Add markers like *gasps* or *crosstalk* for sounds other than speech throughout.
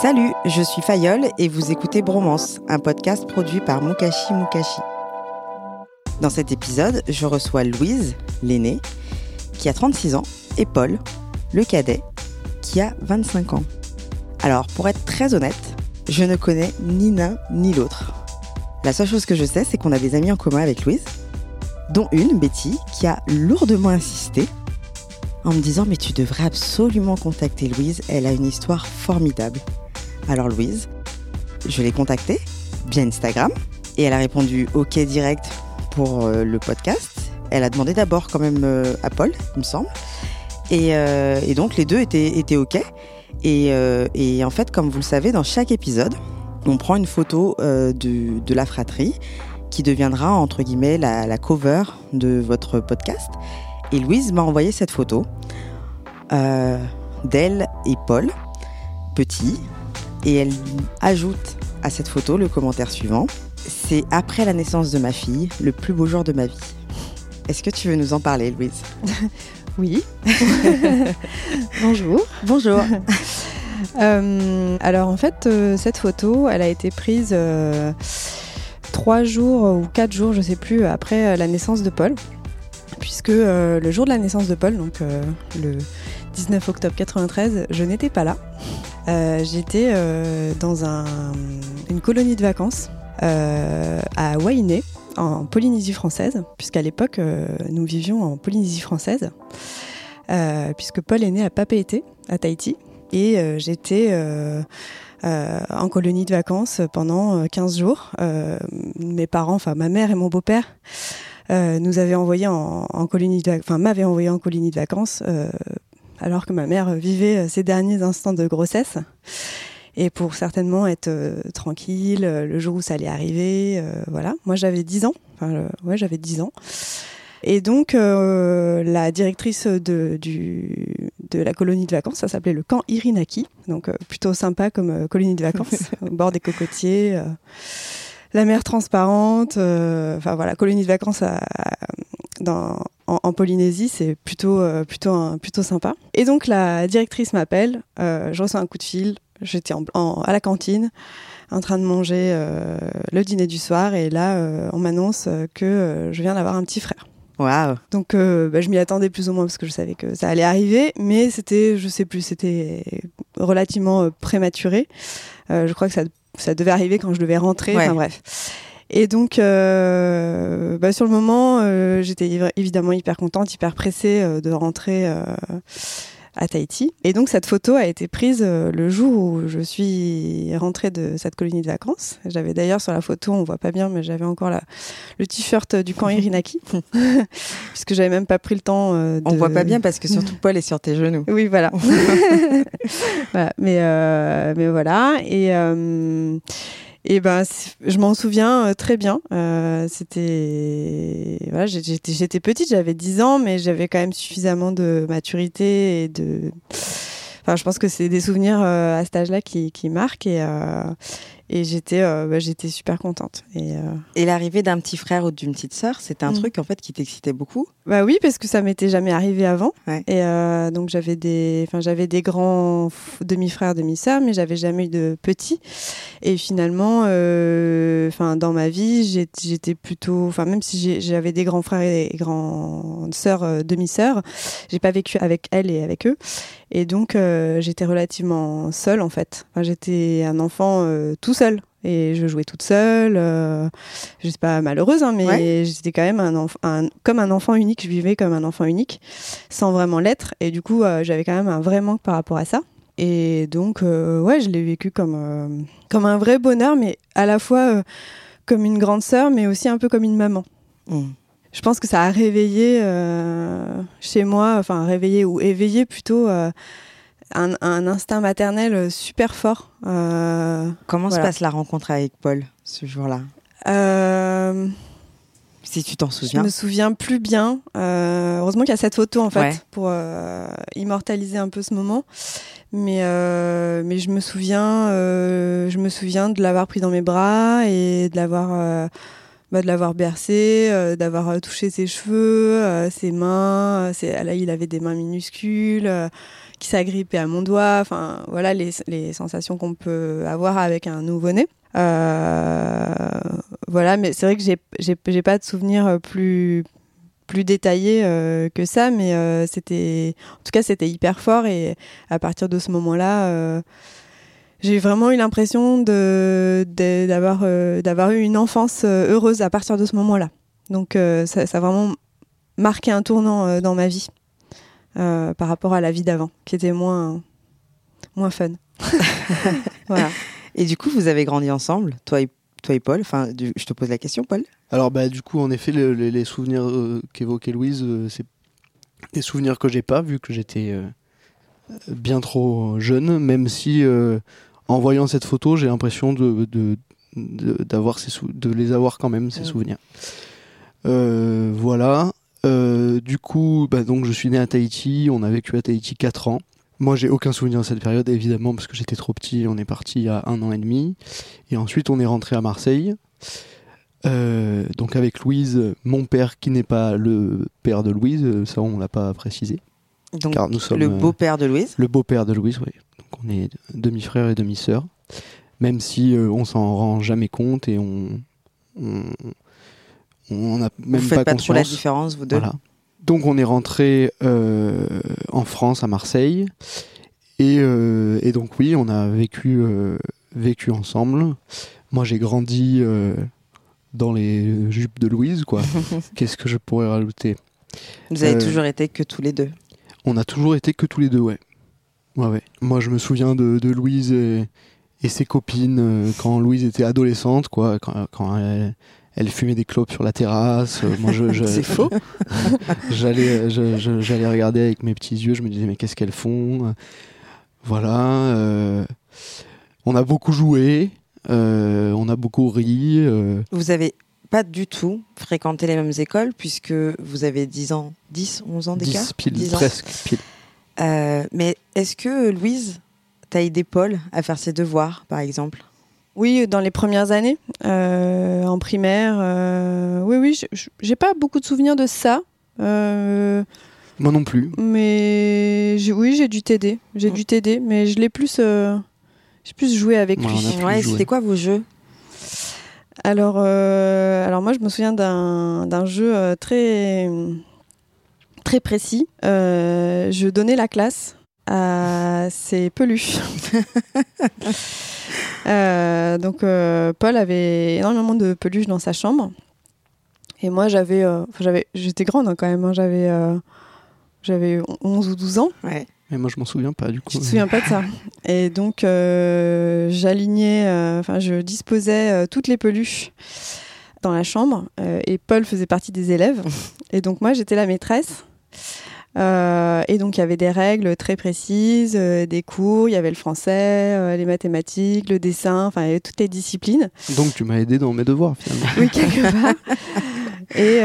Salut, je suis Fayol et vous écoutez Bromance, un podcast produit par Mukashi Mukashi. Dans cet épisode, je reçois Louise, l'aînée, qui a 36 ans, et Paul, le cadet, qui a 25 ans. Alors, pour être très honnête, je ne connais ni l'un ni l'autre. La seule chose que je sais, c'est qu'on a des amis en commun avec Louise, dont une, Betty, qui a lourdement insisté en me disant Mais tu devrais absolument contacter Louise, elle a une histoire formidable. Alors, Louise, je l'ai contactée via Instagram et elle a répondu OK direct pour euh, le podcast. Elle a demandé d'abord quand même euh, à Paul, il me semble. Et, euh, donc les deux étaient, OK. Et, en fait, comme vous le savez, dans chaque épisode, on prend une photo de, la fratrie qui deviendra, entre guillemets, la, la, cover de votre podcast. Et Louise m'a envoyé cette photo d'elle et Paul, petit. Et elle ajoute à cette photo le commentaire suivant. C'est après la naissance de ma fille, le plus beau jour de ma vie. Est-ce que tu veux nous en parler, Louise? *laughs* Oui. *laughs* Bonjour. Bonjour. *laughs* euh, alors en fait, euh, cette photo, elle a été prise euh, trois jours ou quatre jours, je sais plus, après la naissance de Paul. Puisque le jour de la naissance de Paul, donc le 19 octobre 93, je n'étais pas là. Euh, J'étais dans un, une colonie de vacances à Wainé, en Polynésie française, puisqu'à l'époque, euh, nous vivions en Polynésie française, euh, puisque Paul est né à Papeete, à Tahiti, et euh, j'étais en colonie de vacances pendant 15 jours. mes parents, enfin ma mère et mon beau-père, nous avaient envoyé en, en colonie de enfin m'avaient envoyé en colonie de vacances, alors que ma mère vivait ses derniers instants de grossesse et pour certainement être euh, tranquille euh, le jour où ça allait arriver. Euh, voilà. Moi, j'avais 10 ans. Enfin, ouais, j'avais 10 ans. Et donc, euh, la directrice de, du, de la colonie de vacances, ça s'appelait le camp Irinaki. Donc, euh, plutôt sympa comme colonie de vacances, *laughs* au bord des cocotiers. la mer transparente. Enfin, voilà, colonie de vacances à, à, dans, en, en, Polynésie, c'est plutôt, plutôt, un, plutôt sympa. Et donc, la directrice m'appelle. je reçois un coup de fil. J'étais en, en, à la cantine en train de manger euh, le dîner du soir et là euh, on m'annonce que euh, je viens d'avoir un petit frère. Waouh. Donc bah, je m'y attendais plus ou moins parce que je savais que ça allait arriver, mais c'était, je sais plus, c'était relativement prématuré. je crois que ça, ça devait arriver quand je devais rentrer. Ouais. Enfin bref. Et donc, euh, bah, sur le moment, euh, j'étais évidemment hyper contente, hyper pressée euh, de rentrer à Tahiti. Et donc cette photo a été prise euh, le jour où je suis rentrée de cette colonie de vacances. J'avais d'ailleurs sur la photo, on voit pas bien, mais j'avais encore la, le t-shirt du camp Irinaki, *laughs* puisque j'avais même pas pris le temps. Euh, de... On voit pas bien parce que surtout Paul est sur tes genoux. Oui, voilà. *laughs* *laughs* voilà. Mais euh, mais voilà et euh, et ben, je m'en souviens euh, très bien. Euh, C'était, voilà, j'étais, petite, j'avais 10 ans, mais j'avais quand même suffisamment de maturité et de. Enfin, je pense que c'est des souvenirs euh, à cet âge-là qui, qui marquent et, et j'étais, euh, bah, j'étais super contente. Et, euh, et l'arrivée d'un petit frère ou d'une petite sœur, c'était un mmh. truc en fait qui t'excitait beaucoup? Bah oui, parce que ça m'était jamais arrivé avant. Ouais. Et euh, donc j'avais des, enfin j'avais des grands demi-frères, demi-sœurs, mais j'avais jamais eu de petits. Et finalement, enfin dans ma vie, j'étais plutôt, enfin même si j'avais des grands frères et grandes sœurs, demi-sœurs, j'ai pas vécu avec elles et avec eux. Et donc j'étais relativement seule en fait. Enfin, j'étais un enfant tout seul. Et je jouais toute seule. Euh, je suis pas malheureuse, hein, mais j'étais quand même un, un, comme un enfant unique. Je vivais comme un enfant unique, sans vraiment l'être. Et du coup, euh, j'avais quand même un vrai manque par rapport à ça. Et donc, euh, ouais, je l'ai vécu comme, euh, comme un vrai bonheur, mais à la fois comme une grande sœur, mais aussi un peu comme une maman. Mmh. Je pense que ça a réveillé chez moi, enfin réveillé ou éveillé plutôt un, instinct maternel super fort. Euh, Comment se passe la rencontre avec Paul ce jour-là? Euh, Si tu t'en souviens. Je me souviens plus bien. Euh, heureusement qu'il y a cette photo en fait pour immortaliser un peu ce moment. Mais mais je me souviens, je me souviens de l'avoir pris dans mes bras et de l'avoir bah, de l'avoir bercé, d'avoir touché ses cheveux, ses mains. Là, il avait des mains minuscules qui s'agrippait à mon doigt. Enfin, voilà les, sensations qu'on peut avoir avec un nouveau-né. Euh, voilà, mais c'est vrai que j'ai pas de souvenirs plus plus détaillés euh, que ça, mais euh, c'était en tout cas c'était hyper fort et à partir de ce moment-là j'ai vraiment eu l'impression d'avoir eu une enfance heureuse à partir de ce moment-là. Donc ça, a vraiment marqué un tournant dans ma vie. Euh, par rapport à la vie d'avant, qui était moins, moins fun. *laughs* voilà. Et du coup, vous avez grandi ensemble, toi et, toi et Paul. Enfin, je te pose la question, Paul. Alors, bah, du coup, en effet, les souvenirs euh, qu'évoquait Louise, euh, c'est des souvenirs que j'ai pas, vu que j'étais bien trop jeune, même si en voyant cette photo, j'ai l'impression de, de, d'avoir ces de les avoir quand même, ces souvenirs. voilà. Euh, du coup, bah, donc je suis né à Tahiti, on a vécu à Tahiti 4 ans. Moi, j'ai aucun souvenir de cette période, évidemment, parce que j'étais trop petit. On est parti il y a un an et demi. Et ensuite, on est rentré à Marseille. Euh, donc avec Louise, mon père qui n'est pas le père de Louise, ça on l'a pas précisé. Donc car nous sommes, le beau-père de Louise Le beau-père de Louise, oui. Donc on est demi-frère et demi-sœur. Même si euh, on s'en rend jamais compte et on, on, on n'a même vous faites pas, trop la différence, vous deux. Donc on est rentré euh, en France, à Marseille, et, euh, donc oui, on a vécu euh, vécu ensemble. Moi, j'ai grandi dans les jupes de Louise, quoi. *laughs* Qu'est-ce que je pourrais rajouter? Vous avez toujours été que tous les deux. On a toujours été que tous les deux, ouais. Ouais, ouais. Moi, je me souviens de, Louise et, ses copines quand Louise était adolescente, quoi. Quand, quand elle, elle fumait des clopes sur la terrasse. Euh, moi, je, *laughs* c'est faux. *laughs* j'allais, j'allais regarder avec mes petits yeux. Je me disais mais qu'est-ce qu'elles font? Voilà. Euh, on a beaucoup joué. Euh, on a beaucoup ri. Vous avez pas du tout fréquenté les mêmes écoles puisque vous avez 10 ans, 10, 11 ans d'écart? 10 pile, presque pile. mais est-ce que Louise t'a aidé Paul à faire ses devoirs, par exemple? Oui, dans les premières années, euh, en primaire. Euh, oui, oui, j'ai pas beaucoup de souvenirs de ça. Euh, Moi non plus. Mais oui, j'ai dû t'aider. J'ai dû t'aider, mais je l'ai plus, j'ai plus joué avec lui. Ouais, c'était quoi vos jeux? Alors, alors moi, je me souviens d'un jeu très très précis. je donnais la classe à ses peluches. *laughs* Euh, donc euh, Paul avait énormément de peluches dans sa chambre. Et moi j'avais, euh, j'avais, j'étais grande hein, quand même, hein. j'avais, j'avais 11 ou 12 ans. Ouais. Mais moi je m'en souviens pas du coup. Je me souviens pas de ça? Et donc j'alignais, enfin je disposais toutes les peluches dans la chambre et Paul faisait partie des élèves. *laughs* et donc moi j'étais la maîtresse. Euh, et donc il y avait des règles très précises, euh, des cours, il y avait le français, euh, les mathématiques, le dessin, enfin il y avait toutes les disciplines. Donc tu m'as aidé dans mes devoirs finalement. oui, quelque part. *laughs* Et,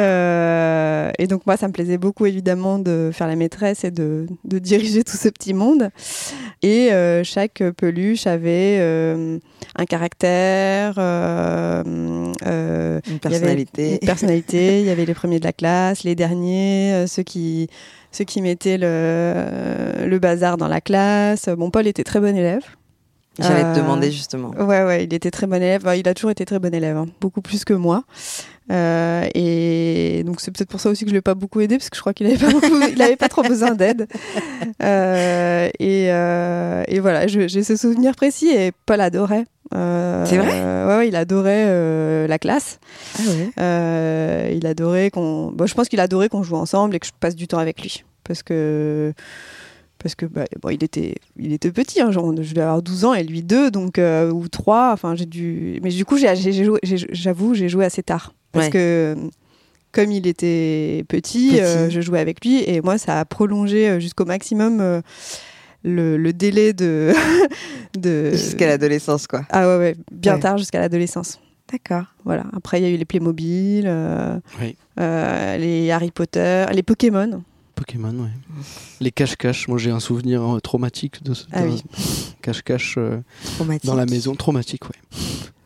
et, donc moi ça me plaisait beaucoup évidemment de faire la maîtresse et de, de diriger tout ce petit monde. Et chaque peluche avait un caractère, une personnalité. une personnalité. *laughs* il y avait les premiers de la classe, les derniers, ceux qui ceux qui mettaient le, le bazar dans la classe. Bon, Paul était très bon élève. J'allais te euh, demander justement. Ouais, ouais, il était très bon élève. Il a toujours été très bon élève, hein. beaucoup plus que moi. Euh, et donc c'est peut-être pour ça aussi que je l'ai pas beaucoup aidé parce que je crois qu'il avait pas beaucoup, il avait pas trop besoin d'aide. *laughs* Euh, et, euh, et voilà, j'ai ce souvenir précis et Paul adorait. C'est vrai? Ouais, ouais, il adorait la classe. Ah ouais. Il adorait qu'on. Bon, je pense qu'il adorait qu'on joue ensemble et que je passe du temps avec lui. Parce que. Parce que bah, bon, il, était, il était petit, hein, genre, je devais avoir 12 ans et lui 2, donc, euh, ou 3. Enfin, j'ai dû. Mais du coup, j'avoue, j'ai joué assez tard. Parce Ouais. que comme il était petit, Petit. euh, je jouais avec lui et moi, ça a prolongé euh, jusqu'au maximum euh, le, le délai de. *laughs* de... Jusqu'à l'adolescence, quoi. Ah ouais, ouais, bien Ouais. tard jusqu'à l'adolescence. D'accord. Voilà. Après, il y a eu les Playmobil, euh, Oui. euh, les Harry Potter, les Pokémon. Pokémon, ouais. Les cache-cache, moi j'ai un souvenir euh, traumatique de ce Ah oui. cache-cache euh, dans la maison. Traumatique, ouais.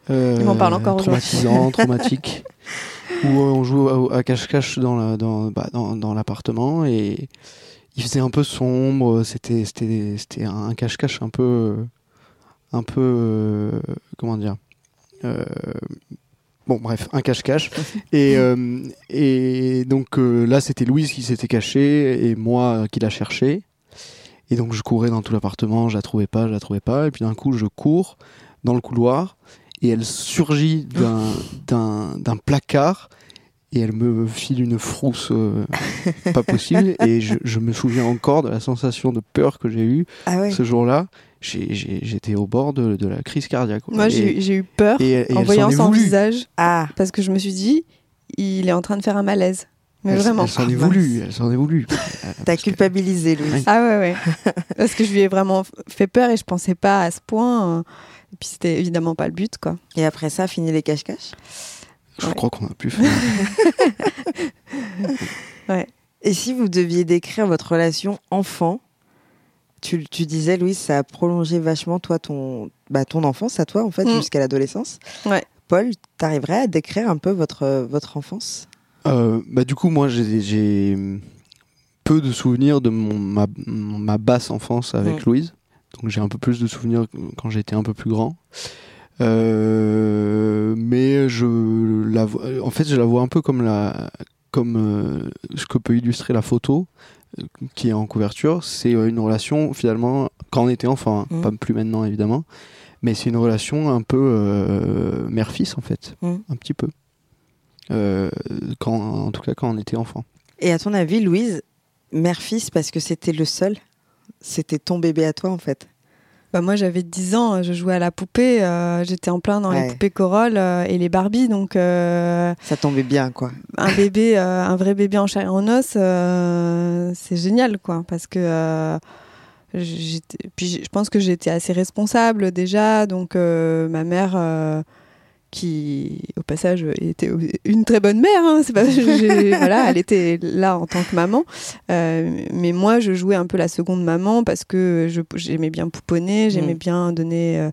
Euh, Il m'en parle encore aujourd'hui. Traumatisant, traumatique. *laughs* Où on joue à- cache-cache dans la- dans, bah, dans, dans l'appartement et il faisait un peu sombre. C'était c'était c'était un cache-cache un peu un peu euh, comment dire. Euh, Bon, bref, un cache-cache. *laughs* et, euh, et donc là, c'était Louise qui s'était cachée et moi qui la cherchais. Et donc je courais dans tout l'appartement, je la trouvais pas, je la trouvais pas. Et puis d'un coup, je cours dans le couloir et elle surgit d'un, d'un, d'un placard et elle me file une frousse euh, *laughs* pas possible. Et je, je me souviens encore de la sensation de peur que j'ai eue Ah ouais. ce jour-là. J'ai, j'ai- j'étais au bord de, de la crise cardiaque. Moi, Et- j'ai eu- j'ai eu peur et, et en voyant son voulu. visage Ah, parce que je me suis dit, il est en train de faire un malaise. Mais Elle, vraiment. elle s'en Ah, est mince. voulu, elle s'en est voulu. *laughs* t'as Parce que- culpabilisé, Louise. Ah ouais, ouais. *laughs* parce que je lui ai vraiment fait peur et je pensais pas à ce point. euh, Et puis c'était évidemment pas le but, quoi. Et après ça, fini les cache-cache? Je Ouais. crois qu'on a pu faire. *laughs* Et si vous deviez décrire votre relation enfant, tu, tu disais, Louise, ça a prolongé vachement toi ton, bah, ton enfance à toi, en fait, Mm. jusqu'à l'adolescence. Ouais. Paul, t'arriverais à décrire un peu votre, votre enfance? Euh, bah, du coup, moi, j'ai, j'ai peu de souvenirs de mon, ma, ma basse enfance avec Mm. Louise. Donc, j'ai un peu plus de souvenirs quand j'étais un peu plus grand. Euh, mais je la vois- en fait, je la vois un peu comme, la, comme euh, ce que peut illustrer la photo euh, qui est en couverture. C'est une relation, finalement, quand on était enfant, hein, Mm. pas plus maintenant, évidemment. Mais c'est une relation un peu mère-fils, en fait. Mm. Un petit peu. Quand, en tout cas, quand on était enfant. Et à ton avis, Louise, mère-fils, parce que c'était le seul, c'était ton bébé à toi, en fait Bah moi j'avais 10 ans, je jouais à la poupée, euh, j'étais en plein dans Ouais. les poupées Corolle euh, et les Barbies, donc euh, Ça tombait bien, quoi. un bébé, un vrai bébé en chair et en os, c'est génial quoi, parce que puis je pense que j'étais assez responsable déjà, donc ma mère. Qui, au passage, était une très bonne mère. hein, pas, *laughs* voilà, elle était là en tant que maman. Euh, mais moi, je jouais un peu la seconde maman parce que je- j'aimais bien pouponner, j'aimais Mm. bien donner euh,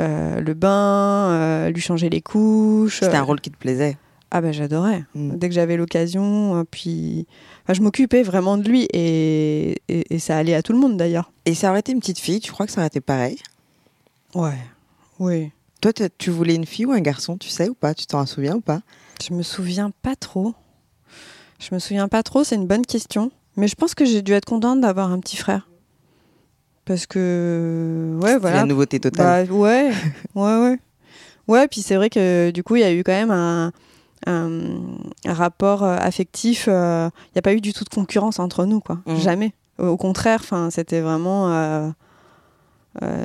euh, le bain, euh, lui changer les couches. C'était un rôle qui te plaisait. Ah ben j'adorais. Mm. Dès que j'avais l'occasion, euh, puis enfin, je m'occupais vraiment de lui et, et, et ça allait à tout le monde d'ailleurs. Et ça aurait été une petite fille, tu crois que ça aurait été pareil? Ouais, oui. Toi, tu voulais une fille ou un garçon, tu sais ou pas? Tu t'en souviens ou pas? Je me souviens pas trop. Je me souviens pas trop, c'est une bonne question. Mais je pense que j'ai dû être contente d'avoir un petit frère. Parce que, ouais, C'est voilà. la nouveauté totale. Bah, ouais, *laughs* ouais, ouais. Ouais, puis c'est vrai que du coup, il y a eu quand même un, un, un rapport euh, affectif. euh, Il n'y a pas eu du tout de concurrence entre nous, quoi. Mhm. Jamais. Au contraire, c'était vraiment. euh,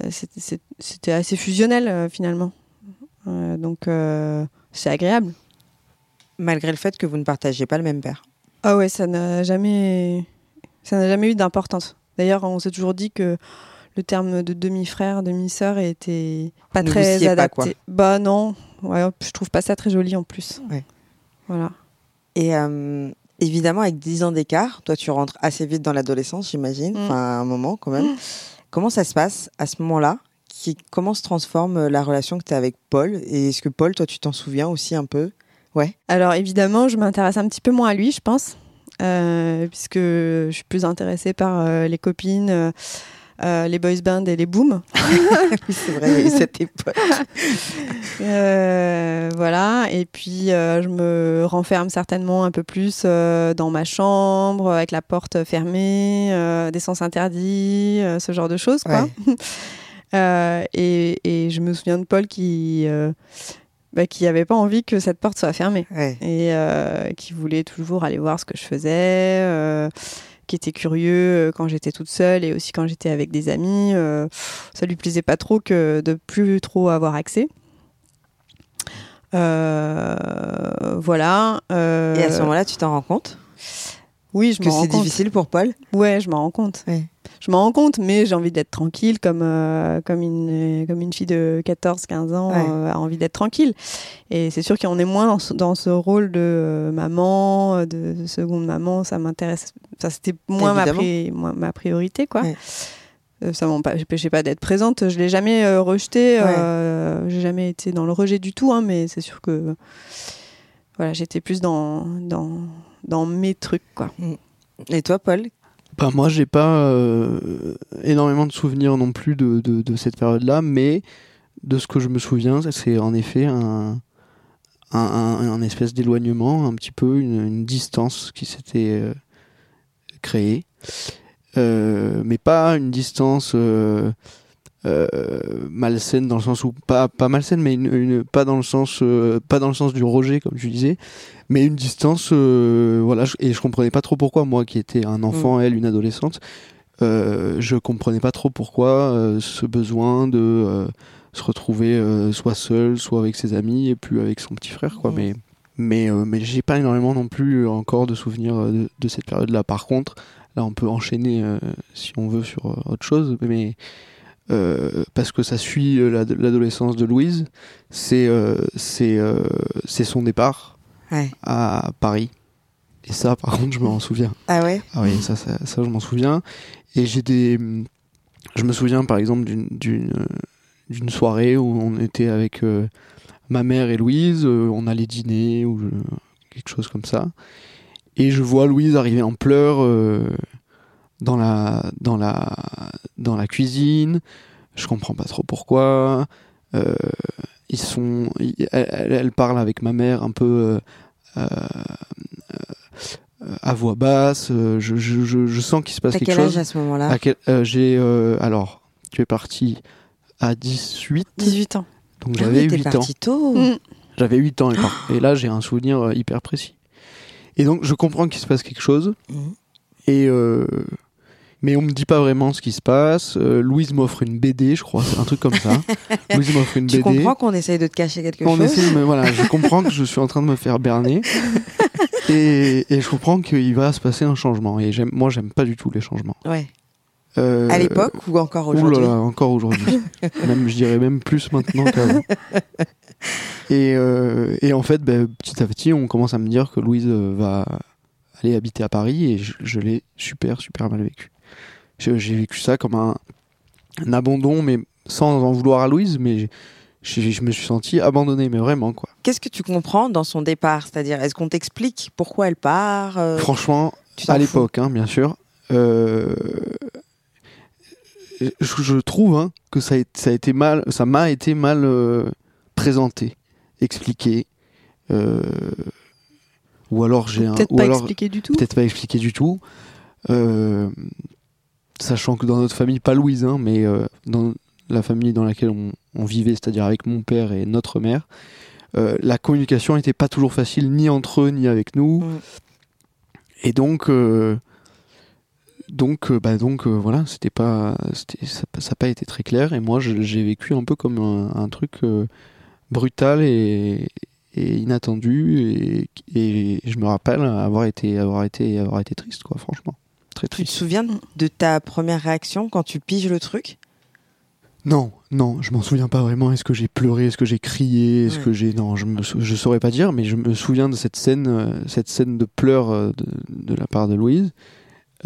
c'était- c'est- c'était assez fusionnel, euh, finalement. Euh, donc, euh, c'est agréable. Malgré le fait que vous ne partagiez pas le même père. Ah ouais, ça n'a jamais, ça n'a jamais eu d'importance. D'ailleurs, on s'est toujours dit que le terme de demi-frère, demi-sœur était pas vous très pas, adapté. quoi. Bah non, ouais, je trouve pas ça très joli en plus. Ouais. Voilà. Et euh, évidemment, avec 10 ans d'écart, toi, tu rentres assez vite dans l'adolescence, j'imagine. Mm. Enfin, à un moment quand même. *laughs* Comment ça se passe à ce moment-là Comment se transforme euh, la relation que tu as avec Paul Et est-ce que Paul, toi, tu t'en souviens aussi un peu? Ouais. Alors évidemment, je m'intéresse un petit peu moins à lui, je pense, euh, puisque je suis plus intéressée par euh, les copines, euh, les boys bands et les booms. *laughs* oui, c'est vrai, cette époque. *laughs* Euh, voilà, et puis euh, je me renferme certainement un peu plus dans ma chambre, avec la porte fermée, des sens interdits, ce genre de choses, quoi. *laughs* Et, et je me souviens de Paul qui bah, qui avait pas envie que cette porte soit fermée Ouais. et euh, qui voulait toujours aller voir ce que je faisais, euh, qui était curieux euh, quand j'étais toute seule et aussi quand j'étais avec des amis. euh, ça lui plaisait pas trop que de plus trop avoir accès. Euh, voilà. Et à ce moment-là, tu t'en rends compte? Oui, je que c'est difficile pour Paul? Ouais, je m'en rends compte. Je m'en rends compte, mais j'ai envie d'être tranquille comme, euh, comme, une, comme une fille de 14-15 ans Ouais. euh, a envie d'être tranquille. Et c'est sûr qu'on est moins dans ce, dans ce rôle de euh, maman, de, de seconde maman, ça m'intéresse. Ça, c'était moins ma, pri- moins ma priorité, quoi. Ouais. Ça m'empêchait pas d'être présente. Je l'ai jamais euh, rejeté. euh, j'ai jamais été dans le rejet du tout, hein, mais c'est sûr que voilà, j'étais plus dans, dans, dans mes trucs, quoi. Et toi, Paul Bah, moi, j'ai pas euh, énormément de souvenirs non plus de, de, cette période-là, mais de ce que je me souviens, c'est en effet un, un, espèce d'éloignement, un petit peu, une, une distance qui s'était euh, créée. Euh, mais pas une distance euh, malsaine dans le sens où pas pas malsaine mais une, une- pas dans le sens euh, pas dans le sens du rejet comme tu disais mais une distance euh, voilà je- et je comprenais pas trop pourquoi moi qui étais un enfant elle une adolescente euh, je comprenais pas trop pourquoi ce besoin de se retrouver soit seul soit avec ses amis et plus avec son petit frère quoi. Mhm. mais mais mais j'ai pas énormément non plus encore de souvenirs de, de cette période là par contre là on peut enchaîner si on veut sur autre chose mais euh, parce que ça suit euh, l'ad- l'adolescence de Louise c'est euh, c'est euh, son départ Ouais. à Paris et ça par contre je m'en souviens Ah ouais? Ah oui, ça, ça, ça, je m'en souviens. Et j'ai des. Je me souviens par exemple d'une euh, soirée où on était avec ma mère et Louise, on allait dîner ou quelque chose comme ça. Et je vois Louise arriver en pleurs dans la dans la dans la cuisine. Je comprends pas trop pourquoi. Euh, ils sont. ils- elle, elle- elle parle avec ma mère un peu. euh, euh, à voix basse, je, je, je, je sens qu'il se passe quelque quel âge chose. à ce moment-là À quel- euh, j'ai euh, alors tu es parti à 18 18 ans. donc Ah j'avais oui, t'es 8 ans. tôt. Mm. J'avais 8 ans *gasps* et, là j'ai un souvenir hyper précis. Et donc je comprends qu'il se passe quelque chose Mhm. et euh, mais on me dit pas vraiment ce qui se passe. Euh, Louise m'offre une BD, je crois, c'est un truc comme ça. *laughs* Louise m'offre une Tu BD. comprends qu'on essaye de te cacher quelque On chose essaie de me- voilà, je comprends que je suis en train de me faire berner. *laughs* et, et je comprends qu'il va se passer un changement. Et j'aime, moi, j'aime pas du tout les changements. Ouais. Euh, À l'époque ou encore Ouh là aujourd'hui là, encore aujourd'hui. *laughs* même, je dirais même plus maintenant qu'avant. Et, euh, et en fait, ben, petit à petit, on commence à me dire que Louise va aller habiter à Paris et je, je l'ai super, super mal vécu. J'ai vécu ça comme un, un abandon, mais sans en vouloir à Louise, mais je me suis senti abandonné, mais vraiment, quoi. Qu'est-ce que tu comprends dans son départ? C'est-à-dire, est-ce qu'on t'explique pourquoi elle part euh, Franchement, tu à l'époque, hein, bien sûr. euh, je, je trouve hein, que ça a, été- ça a été mal, ça m'a été mal euh, présenté, expliqué, euh, ou alors j'ai un, Peut-être pas alors expliqué du tout? peut-être pas expliqué du tout. Sachant que dans notre famille, pas Louise, hein, mais euh, dans la famille dans laquelle on, on vivait, c'est-à-dire avec mon père et notre mère, euh, la communication n'était pas toujours facile, ni entre eux, ni avec nous. Mm. Et donc, euh, donc, bah donc, voilà, c'était pas, c'était, ça n'a pas été très clair. Et moi, je- j'ai vécu un peu comme un, un truc brutal et, et inattendu. Et, et je me rappelle avoir été, avoir été, avoir été triste, quoi, franchement, très Tu te souviens de ta première réaction quand tu piges le truc? Non, non, je m'en souviens pas vraiment. Est-ce que j'ai pleuré, est-ce que j'ai crié, est-ce Ouais. que j'ai non, je me sou- je saurais pas dire, mais je me souviens de cette scène, euh, cette scène de pleurs euh, de, de la part de Louise,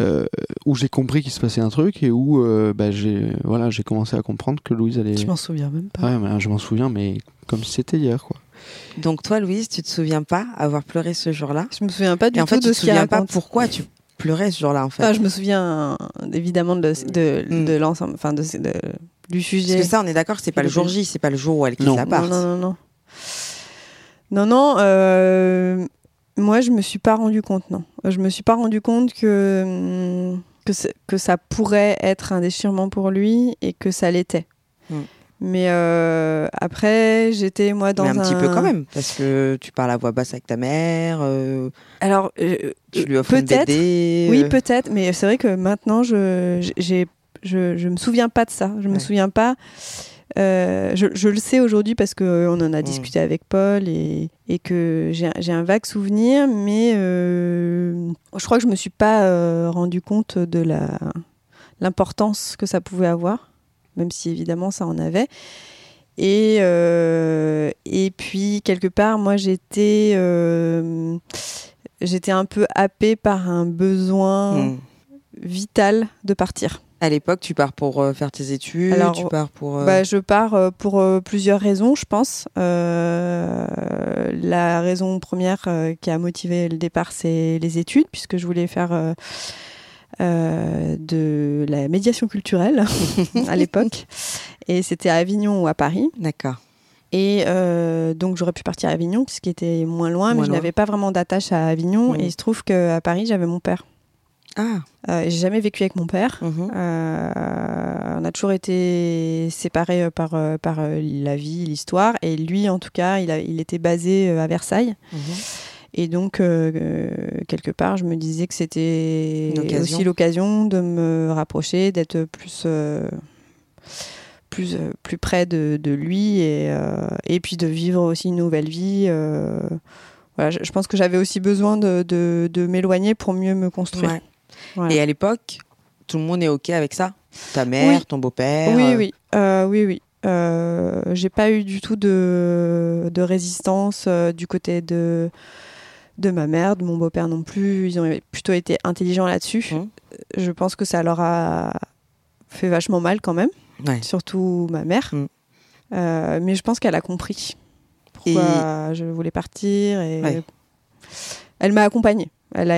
euh, où j'ai compris qu'il se passait un truc et où euh, bah, j'ai voilà, j'ai commencé à comprendre que Louise allait. Je m'en souviens même pas. Ouais, mais je m'en souviens, mais comme si c'était hier, quoi. Donc toi, Louise, tu te souviens pas avoir pleuré ce jour-là? Je me souviens pas du Et en tout fait, de tu te souviens pas raconte. pourquoi tu pleurais ce jour-là en fait. Ah, je me souviens évidemment de, de, Mm. de l'ensemble, enfin de, de- du Parce sujet. que ça, on est d'accord, c'est pas le jour J, c'est pas le jour où elle quitte Non. l'appart. Non, non, non, non. Non, non, euh, moi, je me suis pas rendu compte, non. Je me suis pas rendu compte que, que, c'est- que ça pourrait être un déchirement pour lui et que ça l'était. Mais euh, après, j'étais, moi, dans Mais un, un... petit peu quand même, parce que tu parles à voix basse avec ta mère, euh, Alors, euh, tu lui offres peut-être. Oui, peut-être, mais c'est vrai que maintenant, je, je, je me souviens pas de ça. Je me Ouais. souviens pas. je, je le sais aujourd'hui parce qu'on en a Mm. discuté avec Paul et, et que j'ai, un vague souvenir, mais je crois que je me suis pas rendu compte de la, l'importance que ça pouvait avoir, même si évidemment ça en avait. Et, euh, et puis, quelque part, moi, j'étais, euh, j'étais un peu happée par un besoin hmm. vital de partir. À l'époque, tu pars pour euh, faire tes études, Alors, tu pars pour. Bah, je pars pour plusieurs raisons, je pense. La raison première qui a motivé le départ, c'est les études, puisque je voulais faire euh, de la médiation culturelle *laughs* à l'époque. Et c'était à Avignon ou à Paris. D'accord. Et euh, donc j'aurais pu partir à Avignon, ce qui était moins loin, Moins mais je n'avais pas vraiment d'attache à Avignon. Et il se trouve qu'à Paris, j'avais mon père. Ah. Euh, j'ai jamais vécu avec mon père. mhm. Euh, on a toujours été séparés par, par la vie, l'histoire. Et lui, en tout cas, il, a, il était basé à Versailles. Mhm. Et donc, euh, euh, quelque part, je me disais que c'était aussi l'occasion de me rapprocher, d'être plus, euh, plus, plus près de, de lui et, euh, et puis de vivre aussi une nouvelle vie. voilà, je, je pense que j'avais aussi besoin de, de, de m'éloigner pour mieux me construire. Ouais. Voilà. Et à l'époque, tout le monde est OK avec ça? Ta mère, Oui. ton beau-père Oui, oui, oui, oui. J'ai pas eu du tout de, de résistance du côté de, de ma mère, de mon beau-père non plus. Ils ont plutôt été intelligents là-dessus. Mhm. Je pense que ça leur a fait vachement mal quand même, Ouais. surtout ma mère. Mhm. Euh, mais je pense qu'elle a compris pourquoi je voulais partir et Ouais. elle m'a accompagnée. Elle a,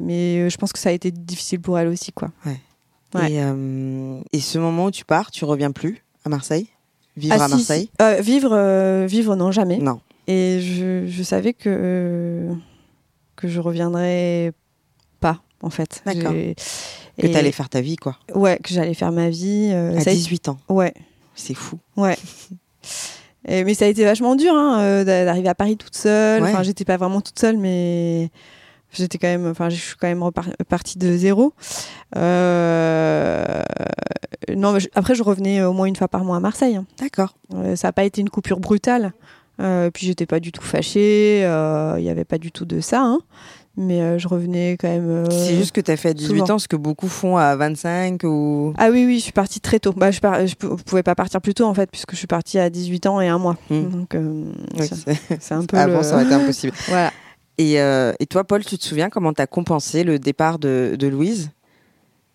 mais je pense que ça a été difficile pour elle aussi, quoi. Ouais. Et, euh, et ce moment où tu pars, tu reviens plus à Marseille? Vivre Ah, à si, Marseille? Si. Euh, vivre, euh, vivre, non, jamais. Non. Et je, je savais que, euh, que je reviendrais pas, en fait. D'accord. Que tu allais faire ta vie, quoi. Ouais, que j'allais faire ma vie. euh, À ça a été- 18 ans. Ouais, C'est fou. ouais. Et- mais ça a été vachement dur hein, euh, d'a- d'arriver à Paris toute seule. Ouais. Enfin, j'étais pas vraiment toute seule, mais j'étais quand même. Enfin, je suis quand même repar- partie de zéro. Euh, Non, mais je- après, je revenais au moins une fois par mois à Marseille. hein. D'accord. Euh, ça n'a pas été une coupure brutale. Euh, puis j'étais pas du tout fâchée. Il n'y avait pas du tout de ça. hein. Mais euh, je revenais quand même. euh, C'est juste que tu as fait à 18 souvent. ans, ce que beaucoup font à 25 ou. Ah oui, oui, je suis partie très tôt. Bah, je, par- je pouvais pas partir plus tôt en fait, puisque je suis partie à 18 ans et un mois. Hmm. Donc euh, Oui, c'est- un *laughs* peu. Avant, le- ça aurait été impossible. *laughs* Voilà. Et, euh, et toi, Paul, tu te souviens comment tu as compensé le départ de, de Louise?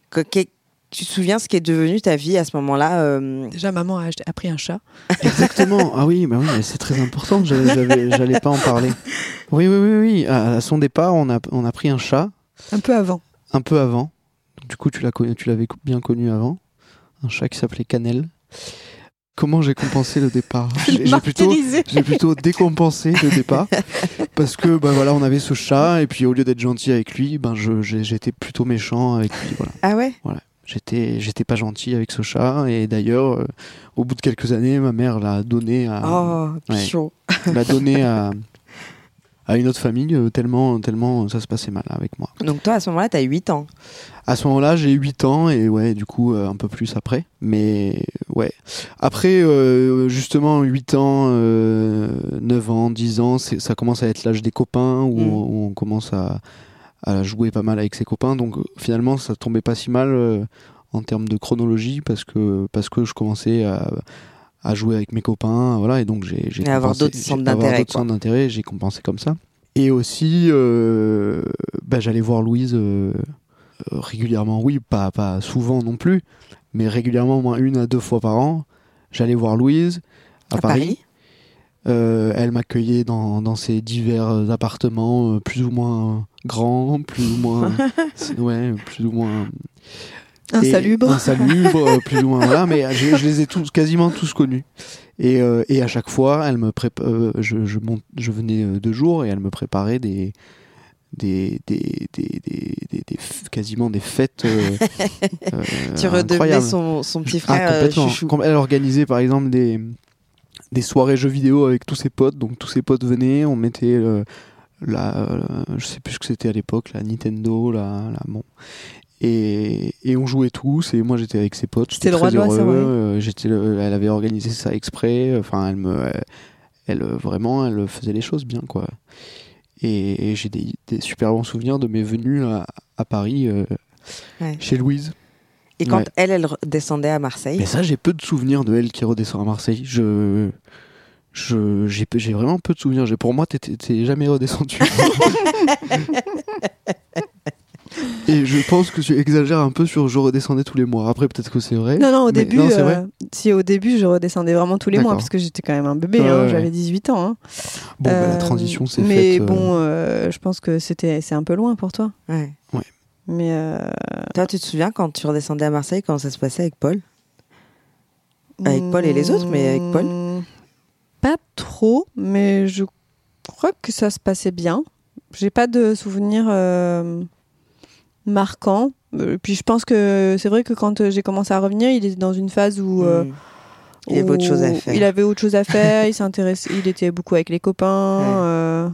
Que- Tu te souviens ce qui est devenu ta vie à ce moment-là euh, Déjà, maman a, acheté- a pris un chat. Exactement. Ah oui, bah oui, c'est très important. J'allais pas en parler. Oui, oui, oui, oui. À à son départ, on a, on a pris un chat Un peu avant. un peu avant. Du coup, tu l'as connu- tu l'avais bien connu avant. Un chat qui s'appelait Cannelle. Comment j'ai compensé le départ? *laughs* J'ai plutôt, plutôt décompensé le départ parce que bah voilà, on avait ce chat et puis au lieu d'être gentil avec lui, ben je j'ai- j'étais plutôt méchant avec lui. Voilà. Ah ouais? J'étais j'étais pas gentil avec ce chat et d'ailleurs, euh, au bout de quelques années, ma mère l'a donné à Oh, ouais. l'a donné à *laughs* à une autre famille euh, tellement tellement ça se passait mal avec moi. Donc toi, à ce moment-là, tu as 8 ans. À ce moment-là, j'ai 8 ans et ouais, du coup, euh, un peu plus après. Mais ouais. Après, euh, justement, 8 ans, euh, 9 ans, 10 ans, ça commence à être l'âge des copains où, Mm. on, où on commence à, à jouer pas mal avec ses copains. Donc euh, finalement, ça tombait pas si mal euh, en termes de chronologie parce que, parce que je commençais à, à jouer avec mes copains. Voilà, et donc j'ai j'ai Et avoir d'autres j'ai- centres avoir d'intérêt, d'autres quoi. centres d'intérêt, j'ai compensé comme ça. Et aussi, euh, bah, j'allais voir Louise euh, euh, régulièrement, oui, pas, pas souvent non plus, mais régulièrement, au moins une à deux fois par an. J'allais voir Louise à, À Paris. Paris? Euh, elle m'accueillait dans, dans ses divers appartements, euh, plus ou moins grands, plus ou moins, *laughs* ouais, plus ou moins Insalubre. Insalubre, euh, plus ou moins. Voilà, mais je, je les ai tous, quasiment tous connus. Et, euh, et à chaque fois, elle me prépa- euh, je, je, je venais euh, deux jours et elle me préparait des. Des, des, des, des, des- quasiment des fêtes euh, *laughs* euh, Tu redevenais son, son petit Ah, frère euh, complètement. chouchou. Elle organisait par exemple des, des soirées jeux vidéo avec tous ses potes. Donc tous ses potes venaient, on mettait euh, la, euh, je sais plus ce que c'était à l'époque, la Nintendo, la, la bon. Et, et on jouait tous. Et moi j'étais avec ses potes. C'était J'étais très heureux. ouais. euh, J'étais, le- elle avait organisé ça exprès. Enfin, elle me, elle, elle, vraiment, elle faisait les choses bien quoi. Et, et j'ai des, des super bons souvenirs de mes venues à, à Paris euh, Ouais. chez Louise. Et quand Ouais. elle, elle descendait à Marseille, Mais ça, j'ai peu de souvenirs de elle qui redescend à Marseille. Je. Je, j'ai, vraiment peu de souvenirs. J'ai, pour moi, t'es, t'es- jamais redescendu. *laughs* Et je pense que tu exagères un peu sur je redescendais tous les mois. Après, peut-être que c'est vrai. Non, non, au début, non, c'est vrai. euh, si au début je redescendais vraiment tous les mois, parce que j'étais quand même un bébé, Ouais, hein, ouais. j'avais 18 ans. hein. Bon, bah, la Euh, transition, c'est Mais faite. euh, bon, euh, je pense que c'était, c'est un peu loin pour toi. ouais. Mais euh, toi, tu te souviens quand tu redescendais à Marseille, comment ça se passait avec Paul? Avec Paul et les autres, mais avec Paul? Pas trop, mais je crois que ça se passait bien. J'ai pas de souvenirs euh, marquants. Euh, puis je pense que c'est vrai que quand euh, j'ai commencé à revenir, il était dans une phase où. euh, Hmm. Il avait autre chose à faire. Il avait autre chose à faire. il s'intéressait. Il était beaucoup avec les copains. Ouais. euh,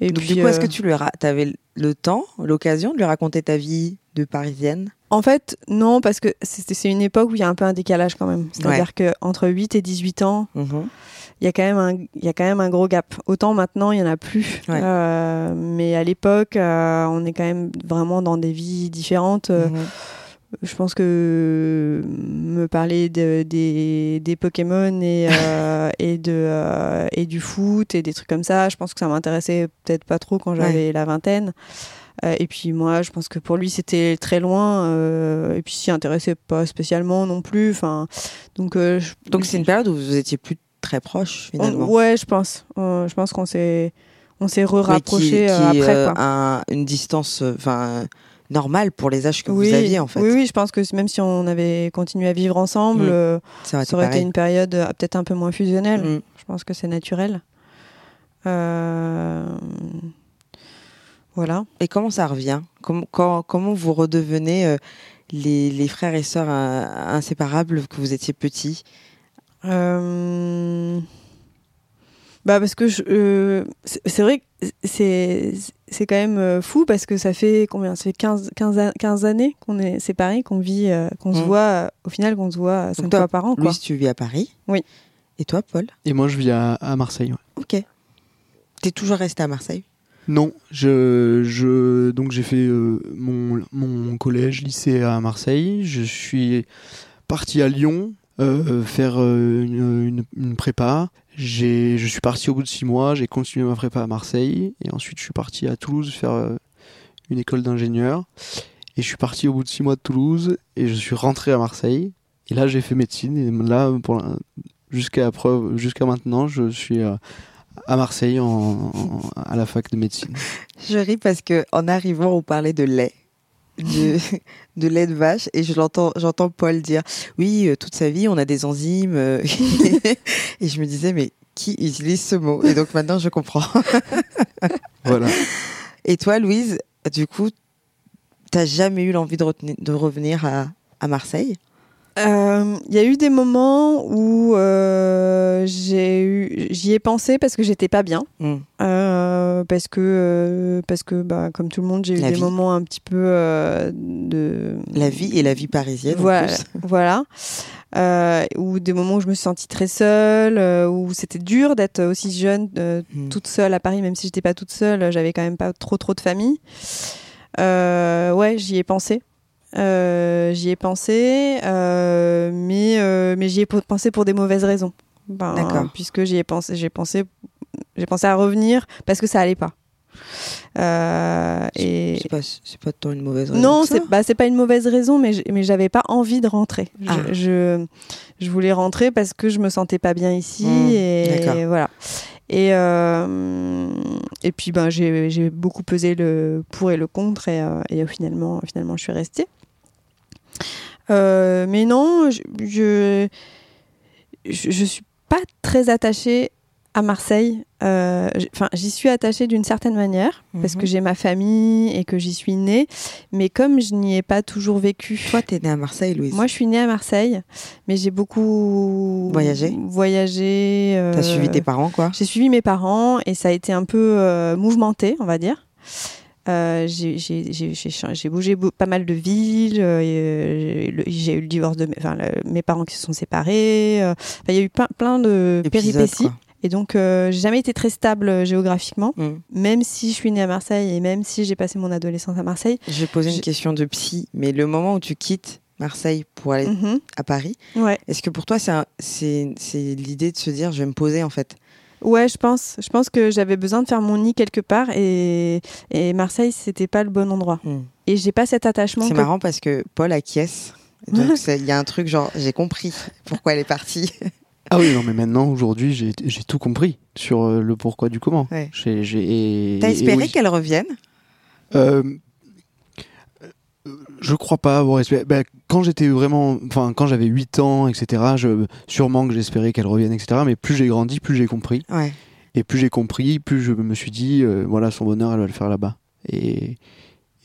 et Donc, puis, du coup, est-ce euh, que tu lui ra- avais le temps, l'occasion de lui raconter ta vie de parisienne En fait, non, parce que c'est une époque où il y a un peu un décalage quand même. C'est-à-dire que entre 8 et 18 ans, Mhm. il y a quand même un, il y a quand même un gros gap. Autant maintenant, il y en a plus. Ouais. Euh, mais à l'époque, euh, on est quand même vraiment dans des vies différentes. Euh, Mhm. Je pense que me parler de, des, des Pokémon et, euh, *laughs* et, de, euh, et du foot et des trucs comme ça, je pense que ça m'intéressait peut-être pas trop quand j'avais la vingtaine. Euh, et puis moi, je pense que pour lui, c'était très loin. euh, et puis s'y intéressait pas spécialement non plus. Enfin, donc, euh, je- Donc, c'est une période où vous étiez plus très proches, on- finalement. ouais, je pense. Euh, je pense qu'on s'est on s'est re-rapproché euh, après. euh, quoi. un- une distance euh, enfin normale pour les âges que oui, vous aviez, en fait. oui, oui, je pense que même si on avait continué à vivre ensemble, Mm. euh, Ça aurait été ça aurait été pareil. une période euh, peut-être un peu moins fusionnelle. Mm. Je pense que c'est naturel. Euh, Voilà. Et comment ça revient? Comment, quand- comment vous redevenez les, les frères et sœurs inséparables que vous étiez petits? Bah parce que c'est vrai que c'est c'est quand même euh, fou parce que ça fait combien? Ça fait 15 15, a- 15 années qu'on est séparés qu'on vit euh, qu'on se Mm. voit euh, au final qu'on se voit 5 toi, fois par an quoi. Louise, tu vis à Paris Oui. Et toi, Paul? Et moi, je vis à, à Marseille. ouais. Ok. T'es toujours resté à Marseille? Non, je, je donc j'ai fait euh, mon, mon collège, lycée à Marseille. Je suis parti à Lyon faire euh, une, une- une prépa. Je suis parti au bout de six mois. J'ai continué ma prépa à Marseille et ensuite je suis parti à Toulouse faire euh, une école d'ingénieur. Et je suis parti au bout de six mois de Toulouse et je suis rentré à Marseille. Et là j'ai fait médecine et là jusqu'à maintenant je suis euh, à Marseille en- à la fac de médecine. Je ris parce que en arrivant, on parlait de lait. De, de lait de vache et je l'entends j'entends Paul dire oui euh, toute sa vie on a des enzymes euh, *laughs* et je me disais mais qui utilise ce mot? Et donc maintenant je comprends *laughs* Voilà. et toi Louise du coup t'as jamais eu l'envie de, retenir- de revenir à, à Marseille? Euh, Il y a eu des moments où euh, j'ai eu j'y ai pensé parce que j'étais pas bien. Hmm. Euh, parce que, euh, parce que bah, comme tout le monde, j'ai eu La des vie. moments un petit peu euh, de. la vie et la vie parisienne en Voilà. plus. *laughs* voilà. Euh, ou des moments où je me suis sentie très seule, euh, où c'était dur d'être aussi jeune, euh, Hmm. toute seule à Paris, même si j'étais pas toute seule, j'avais quand même pas trop trop de famille. Euh, ouais, j'y ai pensé. Euh, j'y ai pensé, euh, mais, euh, mais j'y ai pensé pour des mauvaises raisons. Ben, D'accord. Puisque j'y ai pensé, j'ai pensé, j'ai pensé à revenir parce que ça allait pas. Euh, et C'est pas, tant une mauvaise raison. non, c'est bah, pas une mauvaise raison, mais mais j'avais pas envie de rentrer. Je- Ah. Je, je, voulais rentrer parce que je me sentais pas bien ici Mmh, et voilà. Et euh, et puis ben j'ai j'ai beaucoup pesé le pour et le contre et, euh, et finalement finalement je suis restée. Euh, mais non, je, je je je suis pas très attachée à Marseille. Euh, Enfin, j'y suis attachée d'une certaine manière parce Mhm. que j'ai ma famille et que j'y suis née. Mais comme je n'y ai pas toujours vécu. Toi, t'es née à Marseille, Louise. Moi, je suis née à Marseille, mais j'ai beaucoup Voyagé Voyagé. euh, T'as suivi tes parents, quoi. J'ai suivi mes parents et ça a été un peu euh, mouvementé, on va dire. Euh, j'ai- bougé pas mal de villes. euh, j'ai eu le divorce de mes, enfin, le- mes parents qui se sont séparés. euh, il y a eu plein, plein de Épisode, péripéties. quoi. Et donc, euh, j'ai jamais été très stable euh, géographiquement, Mm. même si je suis née à Marseille et même si j'ai passé mon adolescence à Marseille. Je vais poser une J'ai- question de psy, mais le moment où tu quittes Marseille pour aller Mhm. à Paris, Ouais. est-ce que pour toi, c'est l'idée de se dire, je vais me poser, en fait? Ouais, je pense. Je pense que j'avais besoin de faire mon nid quelque part et, et Marseille, c'était pas le bon endroit. Mm. Et j'ai pas cet attachement. C'est que- marrant parce que Paul acquiesce. Donc, *laughs* il y a un truc genre, j'ai compris pourquoi elle est partie. Ah oui, non, mais maintenant, aujourd'hui, j'ai tout compris sur euh, le pourquoi du comment. Ouais. T'as espéré oui. qu'elle revienne? Euh, euh, Je crois pas avoir espéré. Ben, quand j'étais vraiment. Enfin, quand j'avais 8 ans, etc., je, sûrement que j'espérais qu'elle revienne, etc. Mais plus j'ai grandi, plus j'ai compris. Ouais. Et plus j'ai compris, plus je me suis dit, euh, voilà, son bonheur, elle va le faire là-bas. Et,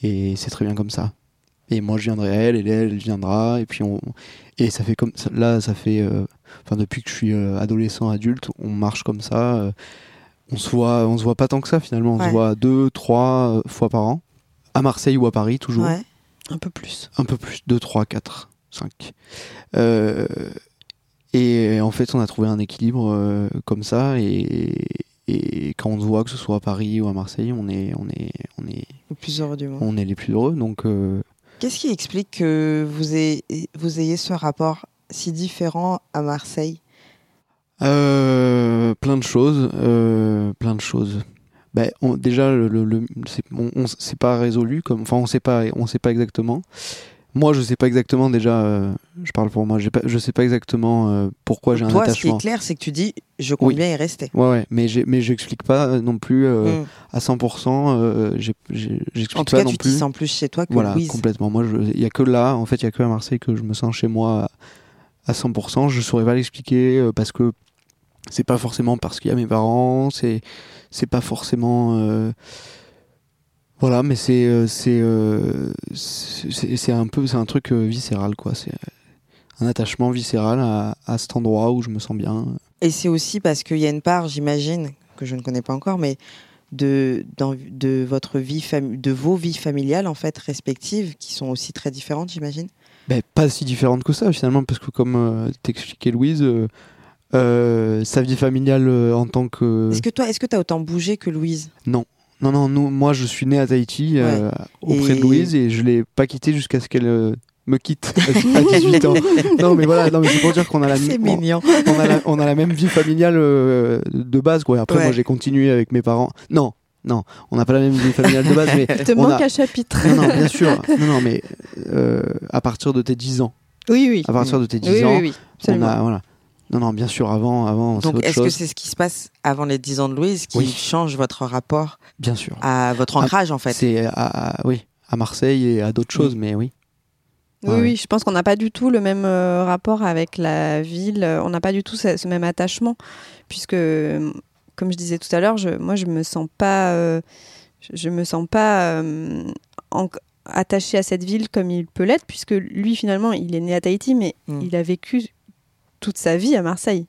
et c'est très bien comme ça. Et moi, je viendrai à elle, et elle, elle viendra. Et puis, on. Et ça fait comme. ça- Là, ça fait. euh, Enfin, depuis que je suis euh, adolescent, adulte, on marche comme ça. euh, on se voit, on se voit pas tant que ça finalement. On Ouais. se voit deux, trois euh, fois par an. À Marseille ou à Paris, toujours. Ouais. Un peu plus. Un peu plus. Deux, trois, quatre, cinq. Euh, et en fait, on a trouvé un équilibre euh, comme ça. Et, et quand on se voit, que ce soit à Paris ou à Marseille, on est, on est, on est, Le plus heureux du monde. on est les plus heureux. Donc, euh, Qu'est-ce qui explique que vous ayez, vous ayez ce rapport si différent à Marseille? Euh, plein de choses. euh, plein de choses. Ben, on- déjà, le, le- le- c'est on, on- pas résolu. Comme, enfin, on sait pas, on sait pas exactement. Moi, je sais pas exactement déjà. euh, je parle pour moi. Pas, je sais pas exactement euh, pourquoi j'ai un Toi, ce qui attachement. est clair, c'est que tu dis, je compte Oui. bien y rester. Ouais, ouais, mais mais j'explique pas non plus euh, Mm. à 100%. euh, j'ai- j'ai- J'explique En tout pas cas, non tu plus. sens plus chez toi que Voilà, Louise. complètement. Moi, il y a que là, en fait, il y a que à Marseille que je me sens chez moi à, à 100%. Je saurais pas l'expliquer euh, parce que c'est pas forcément parce qu'il y a mes parents, c'est c'est pas forcément. euh, voilà, mais c'est euh, c'est c'est un peu c'est un truc viscéral quoi. C'est un attachement viscéral à, à cet endroit où je me sens bien. Et c'est aussi parce qu'il y a une part, j'imagine, que je ne connais pas encore, mais de, dans- de votre vie, de vos vies familiales en fait respectives, qui sont aussi très différentes, j'imagine? Ben, pas si différente que ça finalement, parce que comme euh, t'expliquais Louise, euh, euh, sa vie familiale euh, en tant que... Est-ce que toi, est-ce que tu as autant bougé que Louise? Non, non, nous, moi je suis né à Tahiti euh, auprès Et- de Louise et je l'ai pas quitté jusqu'à ce qu'elle euh, me quitte *laughs* à 18 ans. Non mais voilà, non, mais c'est pour dire qu'on a la C'est on- a la, on a la même vie familiale euh, de base quoi. Après Ouais. moi j'ai continué avec mes parents. Non, non, on n'a pas la même vie familiale de base mais *laughs* Il te on manque a- un chapitre. non, non, bien sûr. Non, non, mais euh, à partir de tes 10 ans. Oui, oui. À partir de tes 10 oui, ans, oui, oui, on a voilà. Non, non, bien sûr, avant, avant, Donc, est-ce que c'est ce qui se passe avant les 10 ans de Louise qui Oui. change votre rapport Bien sûr. à votre Ah, ancrage en fait C'est à, à- oui, à Marseille et à d'autres choses, mais oui. Oui, Ouais. oui, je pense qu'on n'a pas du tout le même euh, rapport avec la ville. On n'a pas du tout ce, ce même attachement, puisque, comme je disais tout à l'heure, je, moi, je me sens pas, euh, je, je me sens pas euh, en- attaché à cette ville comme il peut l'être, puisque lui, finalement, il est né à Tahiti, mais Mm. il a vécu toute sa vie à Marseille.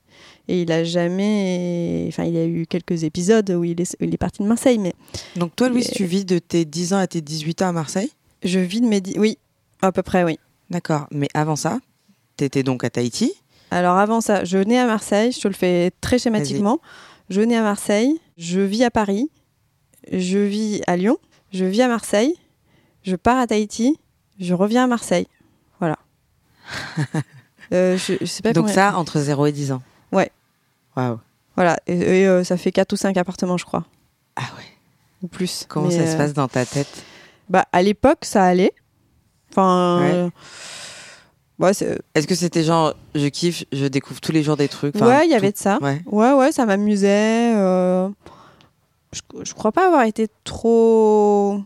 Et il a jamais. Enfin, il y a eu quelques épisodes où il est, où il est parti de Marseille, mais Donc, toi, Louise, tu vis de tes 10 ans à tes 18 ans à Marseille? Je vis de mes. dix- Oui, à peu près, oui. D'accord. Mais avant ça, tu étais donc à Tahiti? Alors avant ça, je nais à Marseille, je te le fais très schématiquement. Je nais à Marseille, je vis à Paris, je vis à Lyon, je vis à Marseille, je pars à Tahiti, je reviens à Marseille. Voilà. *laughs* Euh, je, je sais pas Donc, ça, entre 0 et 10 ans. Ouais. Waouh. Voilà, et, et, euh, ça fait 4 ou 5 appartements, je crois. Ah ouais. ou plus. Comment Mais, ça se euh, passe dans ta tête? Bah, à l'époque, ça allait. Enfin. Ouais. Ouais, Est-ce que c'était genre, je kiffe, je découvre tous les jours des trucs ouais, il y avait de ça. Ouais. Ouais, ouais, ça m'amusait. euh, Je, je crois pas avoir été trop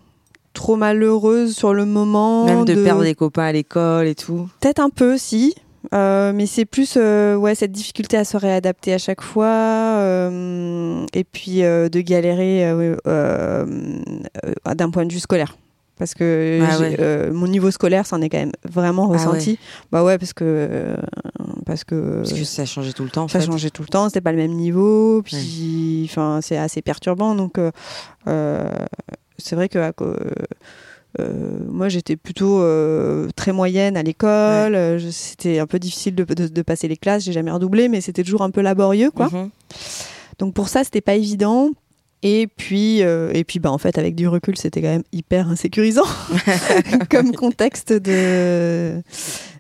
trop malheureuse sur le moment. Même de, perdre les copains à l'école et tout. Peut-être un peu, si. Euh, mais c'est plus euh, ouais cette difficulté à se réadapter à chaque fois euh, et puis de galérer d'un point de vue scolaire parce que Ah ouais. euh, mon niveau scolaire s'en est quand même vraiment Ah ressenti bah ouais parce que euh, parce que Parce que ça changeait tout le temps. En ça fait. changeait tout le temps, c'était pas le même niveau, puis enfin c'est assez perturbant donc euh, euh, c'est vrai que moi j'étais plutôt très moyenne à l'école, c'était un peu difficile de, de- de passer les classes, j'ai jamais redoublé mais c'était toujours un peu laborieux quoi. Mhm. Donc pour ça c'était pas évident. Et puis, euh, et puis bah, en fait, avec du recul, c'était quand même hyper insécurisant *laughs* comme contexte de,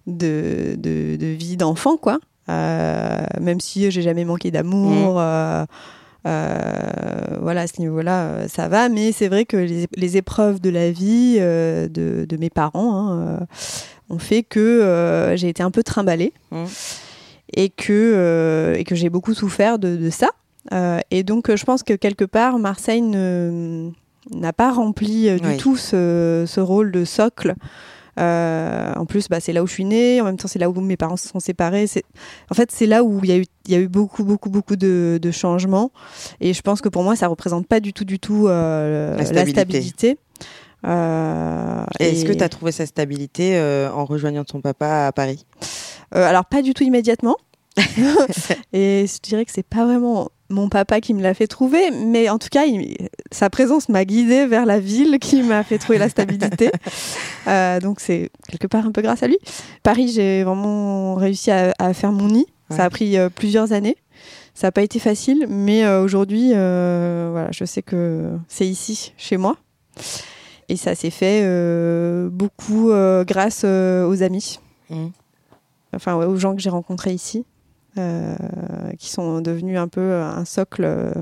de, de, de vie d'enfant, quoi. Euh, même si j'ai jamais manqué d'amour, euh, euh, voilà, à ce niveau-là, ça va. Mais c'est vrai que les, les épreuves de la vie de, de mes parents hein, ont fait que j'ai été un peu trimballée Mhm. et que, et que j'ai beaucoup souffert de, de ça. Euh, et donc, euh, je pense que quelque part, Marseille ne- n'a pas rempli euh, du Oui. tout ce, ce rôle de socle. Euh, en plus, bah, c'est là où je suis née. En même temps, c'est là où mes parents se sont séparés. En fait, c'est là où il y a eu, il y a eu beaucoup, beaucoup, beaucoup de, de changements. Et je pense que pour moi, ça représente pas du tout, du tout euh, La stabilité. stabilité. Euh, Et Est-ce que tu as trouvé sa stabilité en rejoignant ton papa à Paris? Alors pas du tout immédiatement. *laughs* et je dirais que c'est pas vraiment mon papa qui me l'a fait trouver, mais en tout cas, il- sa présence m'a guidée vers la ville qui m'a fait trouver la stabilité. *laughs* Euh, donc c'est quelque part un peu grâce à lui. Paris, j'ai vraiment réussi à, à faire mon nid. Ouais. Ça a pris euh, plusieurs années. Ça n'a pas été facile, mais euh, aujourd'hui, voilà, je sais que c'est ici, chez moi. Et ça s'est fait beaucoup grâce aux amis Mhm. enfin ouais, aux gens que j'ai rencontrés ici, qui sont devenus un peu euh, un socle euh,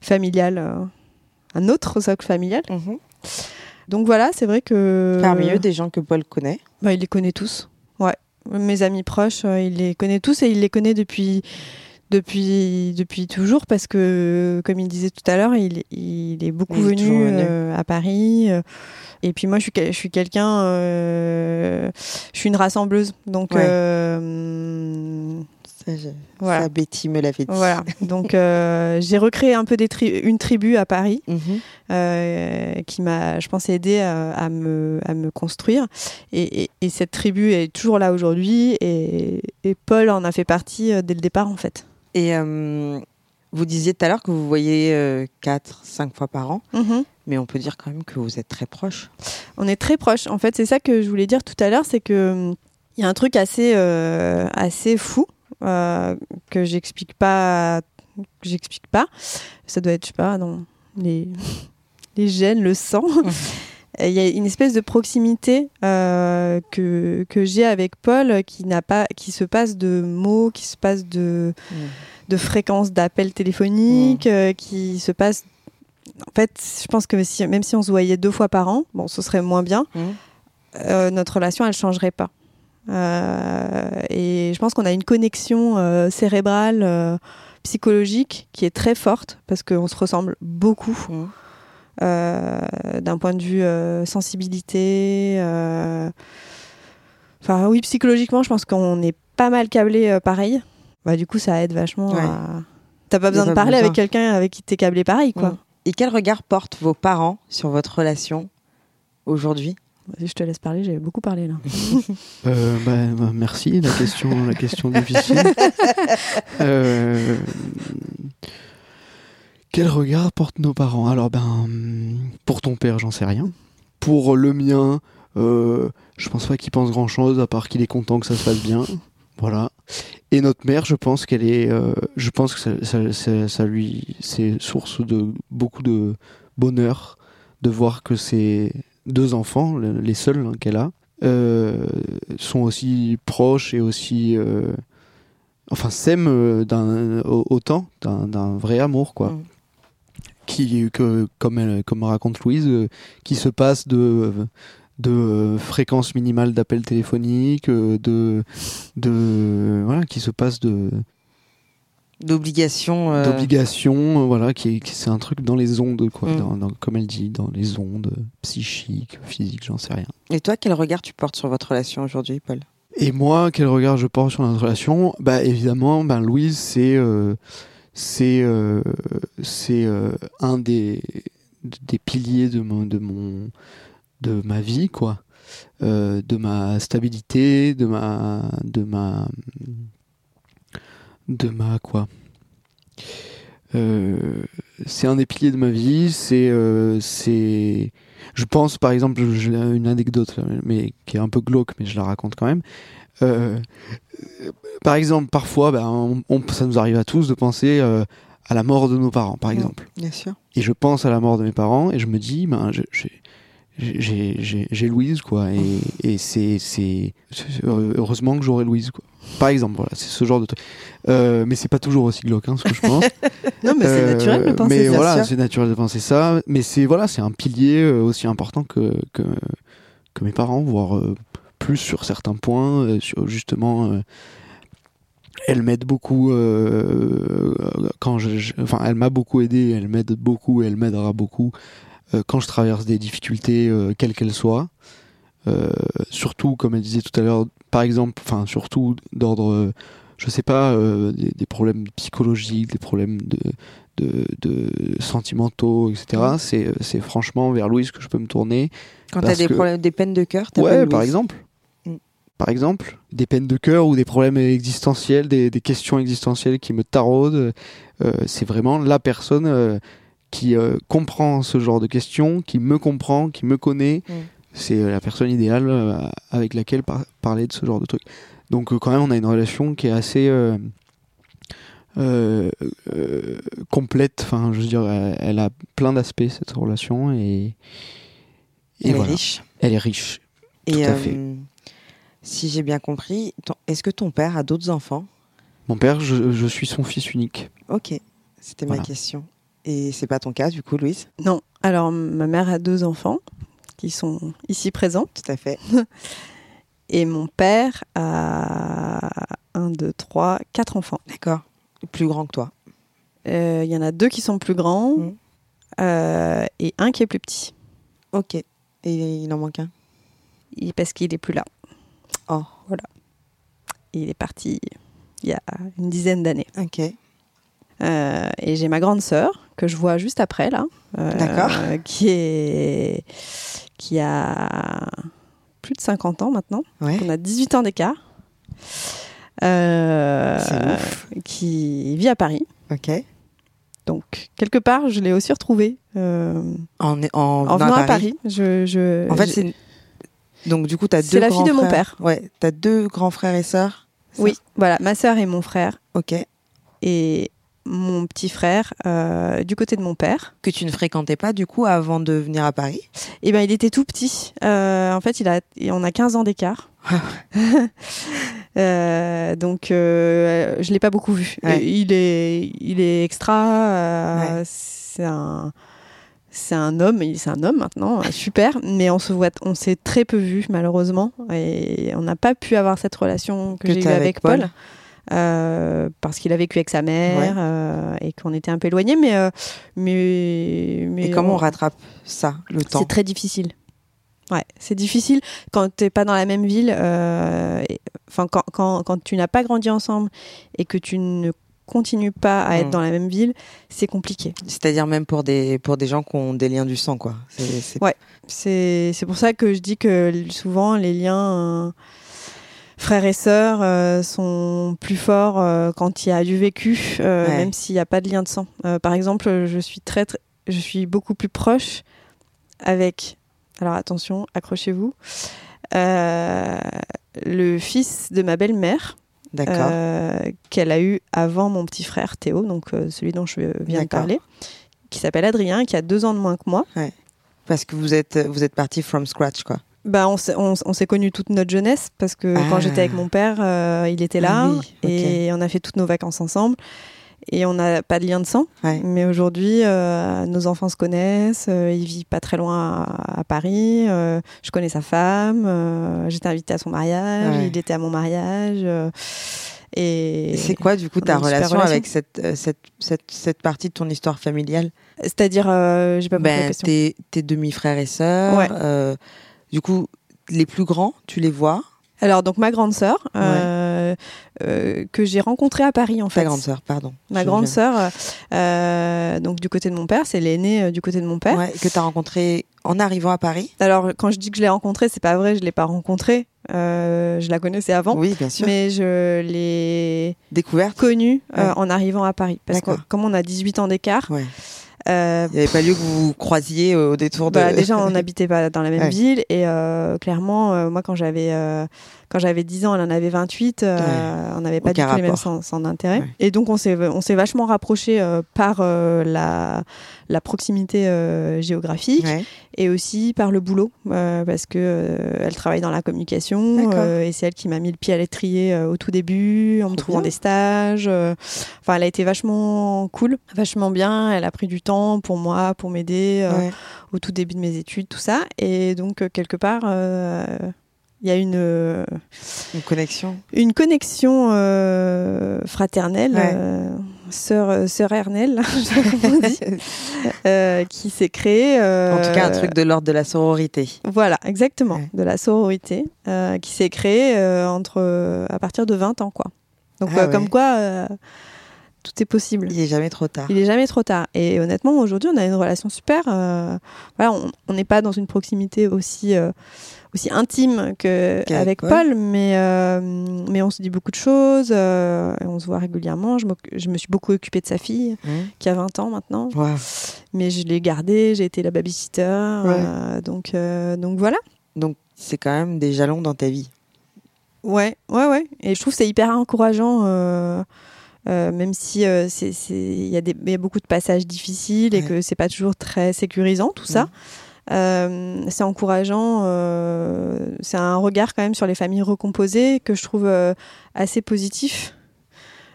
familial, euh, un autre socle familial. Donc voilà, c'est vrai que Parmi eux, des gens que Paul connaît. bah, il les connaît tous. Ouais, mes amis proches, euh, il les connaît tous et il les connaît depuis depuis depuis toujours parce que comme il disait tout à l'heure, il, il est beaucoup Il est toujours venu, euh, à Paris. euh, et puis moi, je suis, je suis quelqu'un, euh, je suis une rassembleuse, donc Ouais. Ça, je- Voilà. ça, Betty me l'avait dit. voilà. Donc euh, *laughs* j'ai recréé un peu des tri- une tribu à Paris Mhm. euh, qui m'a, je pense, aidé à, à me, à me construire. Et, et- et cette tribu est toujours là aujourd'hui. Et, et Paul en a fait partie euh, dès le départ, en fait. Et euh, vous disiez tout à l'heure que vous voyez 4, 5 fois par an, mais on peut dire quand même que vous êtes très proches. On est très proches. En fait, c'est ça que je voulais dire tout à l'heure, c'est que hum, y a un truc assez, assez fou euh, que j'explique pas, que j'explique pas. Ça doit être, je sais pas, dans les, *laughs* les gènes, le sang. *laughs* Il y a une espèce de proximité euh, que, que j'ai avec Paul qui n'a pas, qui se passe de mots, qui se passe de, de fréquences d'appels téléphoniques, euh, qui se passe. En fait, je pense que si, même si on se voyait deux fois par an, bon, ce serait moins bien. Notre relation, elle changerait pas. Euh, et je pense qu'on a une connexion euh, cérébrale, euh, psychologique, qui est très forte parce qu'on se ressemble beaucoup euh, d'un point de vue euh, sensibilité. euh, Enfin, oui, psychologiquement, je pense qu'on est pas mal câblé pareil. Bah, du coup, ça aide vachement Ouais. à. T'as pas besoin de parler besoin. avec quelqu'un avec qui t'es câblé pareil, quoi. Mhm. Et quel regard portent vos parents sur votre relation aujourd'hui? Je te laisse parler, j'ai beaucoup parlé là. *laughs* Euh, bah, bah, merci, la question, la question difficile. *laughs* Euh, quel regard portent nos parents? Alors, ben, pour ton père, j'en sais rien. Pour le mien, euh, je pense pas qu'il pense grand chose, à part qu'il est content que ça se passe bien. Voilà. Et notre mère, je pense qu'elle est, euh, je pense que ça, ça- ça- ça lui, c'est source de beaucoup de bonheur de voir que ses deux enfants, le- les seuls hein, qu'elle a, euh, sont aussi proches et aussi, euh, enfin, s'aiment euh, d'un- au- autant d'un vrai amour, quoi. Mm. qui, que, comme, elle, comme raconte Louise, euh, qui se passe de, de euh, fréquence minimale d'appels téléphoniques, euh, de, de, voilà, qui se passe de, D'obligation. euh, d'obligation, euh, voilà, qui, est- qui- c'est un truc dans les ondes, quoi, Mm. dans- dans- comme elle dit, dans les ondes psychiques, physiques, j'en sais rien. Et toi, quel regard tu portes sur votre relation aujourd'hui, Paul? Et moi, quel regard je porte sur notre relation? Bah évidemment, ben Louise, c'est euh, c'est euh, c'est euh, un des des piliers de mon de mon de ma vie quoi, Euh, de ma stabilité, de ma de ma de ma quoi. Euh, c'est un des piliers de ma vie. C'est euh, c'est je pense par exemple j'ai une anecdote mais qui est un peu glauque mais je la raconte quand même. Euh, par exemple, parfois, ben, on- on- ça nous arrive à tous de penser à la mort de nos parents, par Mm. exemple. Bien sûr. Et je pense à la mort de mes parents et je me dis, ben, j'ai- j'ai Louise, quoi. Et, et c'est heureusement que j'aurai Louise, quoi. Par exemple, voilà, c'est ce genre de truc. Euh, mais c'est pas toujours aussi glauque, hein, ce que je pense. *laughs* Non, mais c'est Euh, naturel de penser mais ça. voilà, c'est naturel de penser ça. Mais c'est voilà, c'est un pilier euh, aussi important que, que que mes parents, voire euh, plus sur certains points. euh, sur justement, euh, elle m'aide beaucoup euh, quand je, je- enfin, elle m'a beaucoup aidé. Elle m'aide beaucoup. et Elle m'aidera beaucoup euh, quand je traverse des difficultés, euh, quelles qu'elles soient. Euh, surtout, comme elle disait tout à l'heure, par exemple, enfin surtout d'ordre, euh, je sais pas, euh, des, des problèmes psychologiques, des problèmes de, de, de sentimentaux, etc. C'est, euh, c'est franchement vers Louise que je peux me tourner. Quand t'as des que- problèmes, des peines de cœur, t'as Ouais, par exemple. Mm. Par exemple, des peines de cœur ou des problèmes existentiels, des, des questions existentielles qui me taraudent. euh, c'est vraiment la personne euh, qui euh, comprend ce genre de questions, qui me comprend, qui me connaît. Mm. C'est euh, la personne idéale euh, avec laquelle par- parler de ce genre de trucs. Donc quand même, on a une relation qui est assez complète. Enfin, je veux dire, elle, elle a plein d'aspects cette relation et, et Elle voilà. est riche. Elle est riche. Et Tout à fait. si j'ai bien compris, est-ce que ton père a d'autres enfants? Mon père, je, je suis son fils unique. Ok, c'était ma question. Et c'est pas ton cas, du coup, Louise? Non. Alors, ma mère a deux enfants qui sont ici présents. Tout à fait. *laughs* Et mon père a un, deux, trois, quatre enfants. D'accord. Plus grand que toi. Euh, Il y en a deux qui sont plus grands Mhm. euh, et un qui est plus petit. Ok. Et il en manque un? Il- Parce qu'il est plus là. Oh. Il est parti il y a une dizaine d'années. Ok. Euh, et j'ai ma grande sœur que je vois juste après là, euh, D'accord. qui est qui a plus de 50 ans maintenant. Ouais. On a 18 ans d'écart. Euh, qui vit à Paris. Ok. Donc quelque part, je l'ai aussi retrouvée euh, En, en, en venant à Paris. Je, je- En fait, c'est. Donc, du coup, t'as deux. C'est la fille de mon père. Ouais. T'as deux grands frères et sœurs oui, voilà, ma sœur et mon frère Ok. et mon petit frère euh, du côté de mon père. Que tu ne fréquentais pas, du coup, avant de venir à Paris? Et ben, il était tout petit. Euh, en fait, il a, on a 15 ans d'écart. *laughs* Euh, donc, je l'ai pas beaucoup vu. Ouais. Il est, il est extra. Ouais. C'est un, c'est un homme. il- C'est un homme maintenant, super. Mais on se voit, on s'est très peu vu malheureusement, et on n'a pas pu avoir cette relation que, Que j'ai eue avec, avec Paul. Paul. Euh, parce qu'il a vécu avec sa mère Ouais. euh, et qu'on était un peu éloignés, mais, euh, mais, mais Et comment on rattrape ça, le temps c'est très difficile. Ouais, c'est difficile quand t'es pas dans la même ville. Enfin, quand, quand, quand tu n'as pas grandi ensemble et que tu ne continues pas à être Mm. dans la même ville, c'est compliqué. C'est-à-dire même pour des, pour des gens qui ont des liens du sang, quoi. C'est, c'est- Ouais. C'est c'est pour ça que je dis que souvent les liens frères et sœurs euh, sont plus forts euh, quand il y a du vécu, euh, Ouais. même s'il n'y a pas de lien de sang. Par exemple, je suis très, très- je suis beaucoup plus proche avec. Alors attention, accrochez-vous. le fils de ma belle-mère, D'accord. qu'elle a eu avant mon petit frère Théo, donc celui dont je viens de parler, qui s'appelle Adrien, qui a deux ans de moins que moi. Parce que vous êtes, vous êtes parti from scratch, quoi. Bah, on s'est, on, on s'est connus toute notre jeunesse parce que Ah. quand j'étais avec mon père, euh, il était là Ah oui, et on a fait toutes nos vacances ensemble. et on n'a pas de lien de sang. Ouais. Mais aujourd'hui, euh, nos enfants se connaissent. euh, il vit pas très loin à, à Paris. je connais sa femme. J'étais invitée à son mariage. Ouais. Il était à mon mariage. et Et c'est quoi, du coup, ta relation, relation. avec cette, cette, cette, cette partie de ton histoire familiale? C'est-à-dire, j'ai pas compris la ben, question. tes, tes demi-frères et sœurs. Ouais. Du coup, les plus grands, tu les vois Alors, donc ma grande sœur, euh, euh, que j'ai rencontrée à Paris en fait. Ta grande sœur, pardon. Ma grande sœur, euh, donc du côté de mon père, c'est l'aînée du côté de mon père. Ouais, que tu as rencontré en arrivant à Paris Alors, quand je dis que je l'ai rencontrée, c'est pas vrai, je l'ai pas rencontrée. Je la connaissais avant. Oui, bien sûr. Mais je l'ai Découverte connue Ouais. en arrivant à Paris. Parce que comme on a 18 ans d'écart, Ouais. Euh, Il n'y avait pas lieu que vous vous croisiez au détour de. bah, déjà on *laughs* n'habitait pas dans la même Ouais. ville et euh, clairement, euh, moi quand j'avais euh, quand j'avais 10 ans, elle en avait 28, euh, Ouais. on n'avait pas Aucun du tout les mêmes rapport. sens, sens d'intérêt. Ouais. Et donc on s'est on s'est vachement rapproché par euh, la la proximité euh, géographique Ouais. et aussi par le boulot euh, parce que euh, elle travaille dans la communication euh, et c'est elle qui m'a mis le pied à l'étrier euh, au tout début en me trouvant bien. des stages euh. enfin elle a été vachement cool vachement bien elle a pris du temps pour moi pour m'aider euh, au tout début de mes études tout ça et donc euh, quelque part euh, il y a une euh, Une connexion. une connexion euh, fraternelle Ouais. euh, sœur sœur Ernelle *laughs* *laughs* euh, qui s'est créée euh, En tout cas, un truc de l'ordre de la sororité. voilà, exactement, Ouais. de la sororité qui s'est créée entre à partir de 20 ans quoi. Donc Ah ouais. comme quoi tout est possible. Il est jamais trop tard. Il est jamais trop tard. Et honnêtement, aujourd'hui, on a une relation super. voilà, on- n'est pas dans une proximité aussi aussi intime Qu'avec avec Paul. Paul, mais euh, mais on se dit beaucoup de choses. euh, on se voit régulièrement. Je, je me suis beaucoup occupée de sa fille, Mmh. qui a 20 ans maintenant. Mais je l'ai gardée. J'ai été la babysitter. euh, donc euh, donc voilà. Donc, c'est quand même des jalons dans ta vie. Ouais, ouais, ouais. Et je trouve c'est hyper encourageant, euh, euh, même si euh, il y, a des- il y a beaucoup de passages difficiles et Ouais. que c'est pas toujours très sécurisant, tout ça. Euh, c'est encourageant. euh, c'est un regard quand même sur les familles recomposées que je trouve euh, assez positif.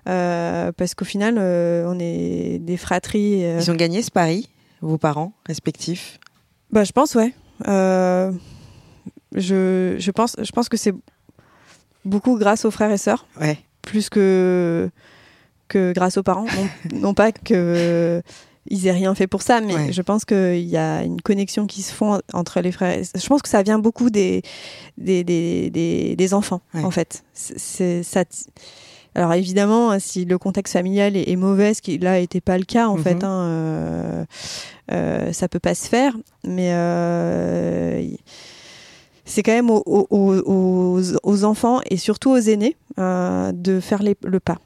Parce qu'au final, on est des fratries. Ils ont gagné ce pari, vos parents respectifs? Bah, je pense, ouais. Je, je, pense, je pense que c'est beaucoup grâce aux frères et sœurs. Ouais. plus que, que grâce aux parents. Non, non pas que ils aient rien fait pour ça, mais Ouais. je pense qu'il y a une connexion qui se font entre les frères. Je pense que ça vient beaucoup des, des, des, des, des enfants, Ouais. en fait. C'est, ça alors évidemment, si le contexte familial est, est mauvais, ce qui là n'était pas le cas en Mhm. fait, hein, euh, euh, ça peut pas se faire, mais euh, y- c'est quand même aux, aux- aux- aux- aux enfants et surtout aux aînés euh, de faire les- le pas.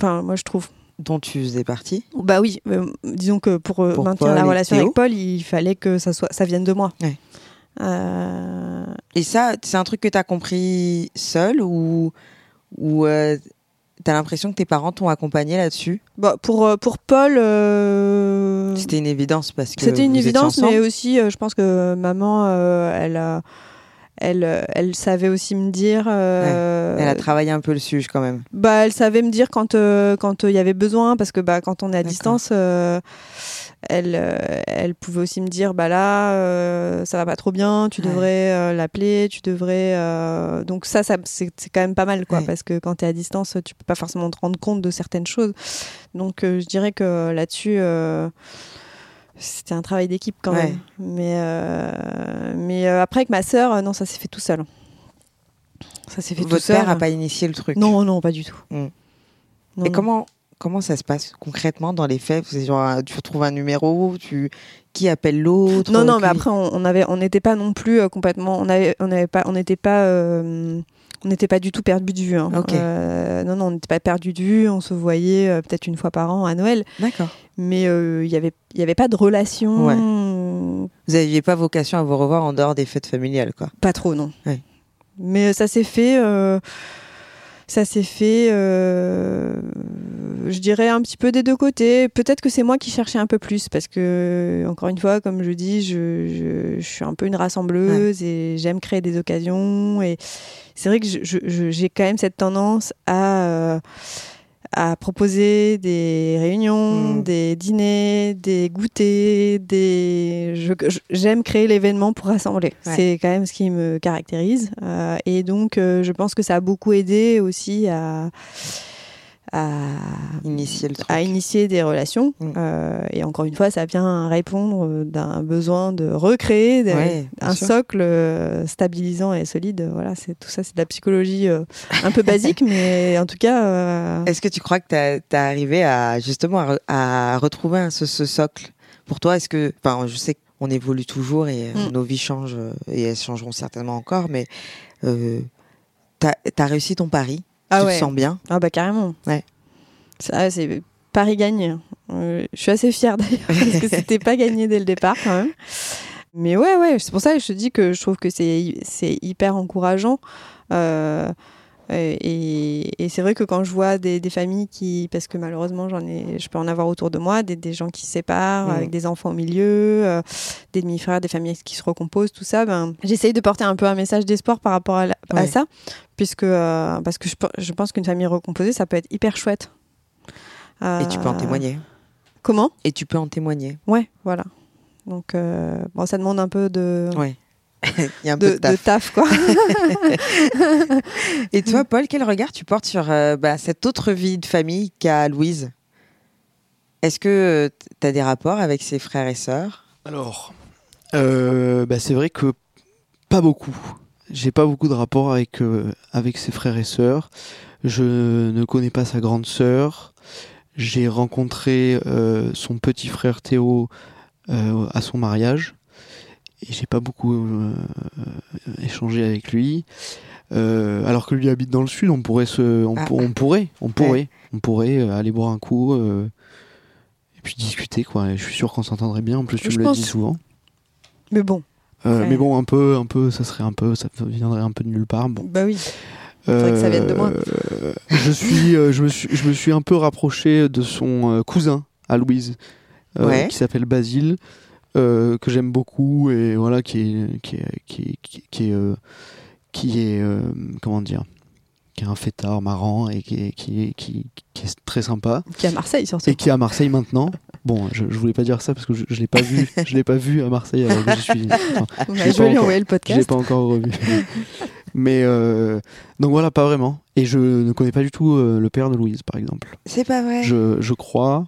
Enfin, moi je trouve. Dont tu faisais partie. Bah oui, euh, disons que pour, euh, Pour maintenir Paul la relation avec Paul, il fallait que ça soit, ça vienne de moi. Ouais. Euh, Et ça, c'est un truc que tu as compris seul ou, ou euh, tu as l'impression que tes parents t'ont accompagné là-dessus? Bah, pour pour Paul, C'était une évidence parce que. C'était une évidence, mais aussi, je pense que maman, elle, a- elle, euh, elle savait aussi me dire. euh, Elle a travaillé un peu le sujet quand même. bah, elle savait me dire quand euh, quand il y avait besoin, parce que bah, quand on est à distance, euh, elle, euh, elle pouvait aussi me dire, bah là, euh, ça va pas trop bien, tu devrais euh, l'appeler, tu devrais. euh, Donc ça, ça c'est quand même pas mal, quoi, Ouais. parce que quand tu es à distance, tu peux pas forcément te rendre compte de certaines choses. Donc euh, je dirais que là-dessus. C'était un travail d'équipe quand Ouais. même. Mais, euh, mais euh, après, avec ma sœur, euh, non, ça s'est fait tout seul. Ça s'est fait tout Votre seul. père a pas initié le truc? Non, non, pas du tout. Mm. Non, Et non. comment comment ça se passe concrètement dans les faits? Genre tu retrouves un numéro, tu qui appelle l'autre? Non, non, qui- mais après, on on avait, on n'était pas non plus complètement, on avait, on avait pas, on n'était pas, on n'était pas du tout perdu de vue. hein. Euh, non, non, on n'était pas perdu de vue. On se voyait euh, peut-être une fois par an à Noël, D'accord. mais euh, il y avait, y avait pas de relation. Vous n'aviez pas vocation à vous revoir en dehors des fêtes familiales, quoi. Pas trop, non. Ouais. Mais ça s'est fait. Ça s'est fait, euh, je dirais, un petit peu des deux côtés. Peut-être que c'est moi qui cherchais un peu plus, parce que, encore une fois, comme je dis, je, je, je suis un peu une rassembleuse et j'aime créer des occasions. Et c'est vrai que j'ai quand même cette tendance à, euh, à proposer des réunions, Mm. des dîners, des goûters, des. J'aime créer l'événement pour rassembler. Ouais. C'est quand même ce qui me caractérise. Euh, et donc, euh, je pense que ça a beaucoup aidé aussi à. À Initier le truc. à initier des relations. Mm. Euh, et encore une fois, ça vient répondre d'un besoin de recréer des- Ouais, bien un sûr. socle euh, stabilisant et solide. Voilà, c'est tout ça, c'est de la psychologie euh, un peu basique, *laughs* mais en tout cas, euh, Est-ce que tu crois que tu es arrivé à justement à, re- à retrouver ce, ce socle? Pour toi, est-ce que, enfin, je sais qu'on évolue toujours et Mm. nos vies changent et elles changeront certainement encore, mais tu as, réussi ton pari? Ah Tu ouais. te sens bien ah bah carrément. Ouais. Ça, c'est Paris gagné. Euh, je suis assez fière d'ailleurs *laughs* parce que c'était pas gagné dès le départ quand même. Mais ouais, ouais, c'est pour ça que je te dis que je trouve que c'est c'est hyper encourageant. Euh, et et c'est vrai que quand je vois des, des familles qui, parce que malheureusement j'en ai, je peux en avoir autour de moi, des, des gens qui se séparent Mm. avec des enfants au milieu, euh, des demi-frères, des familles qui se recomposent, tout ça, ben, j'essaye de porter un peu un message d'espoir par rapport à, la- à Ouais. ça, puisque euh, parce que je, pe- je pense qu'une famille recomposée, ça peut être hyper chouette. et tu peux en Euh, témoigner? Comment? Et tu peux en témoigner. Ouais, voilà. Donc euh, bon, ça demande un peu de Ouais. *laughs* Il y a un peu de, taf. de taf, quoi. *laughs* Et toi, Paul, quel regard tu portes sur euh, bah, cette autre vie de famille qu'a Louise? Est-ce que tu as des rapports avec ses frères et sœurs? Alors, euh, bah, c'est vrai que pas beaucoup. J'ai pas beaucoup de rapport avec, euh, avec ses frères et sœurs. Je ne connais pas sa grande sœur. J'ai rencontré euh, son petit frère Théo euh, à son mariage. Et j'ai pas beaucoup euh, échangé avec lui. Euh, alors que lui habite dans le sud, on pourrait se, on, Ah. pour- on pourrait, on pourrait, on pourrait euh, aller boire un coup euh, et puis discuter quoi. Et je suis sûr qu'on s'entendrait bien. En plus, tu Je me le dis souvent. Mais bon, Euh, Ouais. Mais bon, un peu, un peu, ça serait un peu, ça viendrait un peu de nulle part. Bon. bah oui. faudrait que ça vienne de moi. Euh, je suis, euh, je me suis, je me suis un peu rapproché de son euh, cousin à Louise, euh, Ouais. qui s'appelle Basile, euh, que j'aime beaucoup et voilà, qui est, qui est, qui est, qui, qui est, euh, qui est, euh, comment dire, qui est un fêtard marrant et qui est, qui est, qui, qui est très sympa Qui est à Marseille, surtout. et qui est à Marseille maintenant. Bon, je, je voulais pas dire ça parce que je, je l'ai pas vu, je l'ai pas vu à Marseille alors que je suis. enfin, *laughs* Ouais, je l'ai je pas vais lui encore- envoyer le je l'ai podcast. pas encore revu. Mais euh, donc voilà, pas vraiment. Et je ne connais pas du tout euh, le père de Louise, par exemple. C'est pas vrai. Je, je crois.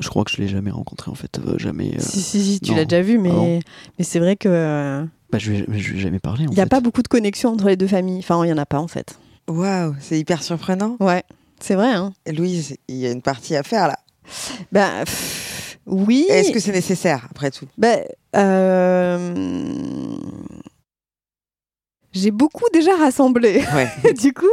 Je crois que je l'ai jamais rencontré en fait, euh, jamais. euh, Si, si, si, tu l'as déjà vu, mais, Ah mais c'est vrai que euh, bah, je, vais, je vais jamais parler. il n'y a pas beaucoup de connexion entre les deux familles. Enfin, il n'y en a pas, en fait. Waouh, c'est hyper surprenant. Ouais, c'est vrai, hein. Louise, il y a une partie à faire là. Bah, pff, oui. Est-ce que c'est nécessaire après tout? Bah, euh, J'ai beaucoup déjà rassemblé. Ouais. *laughs* du coup,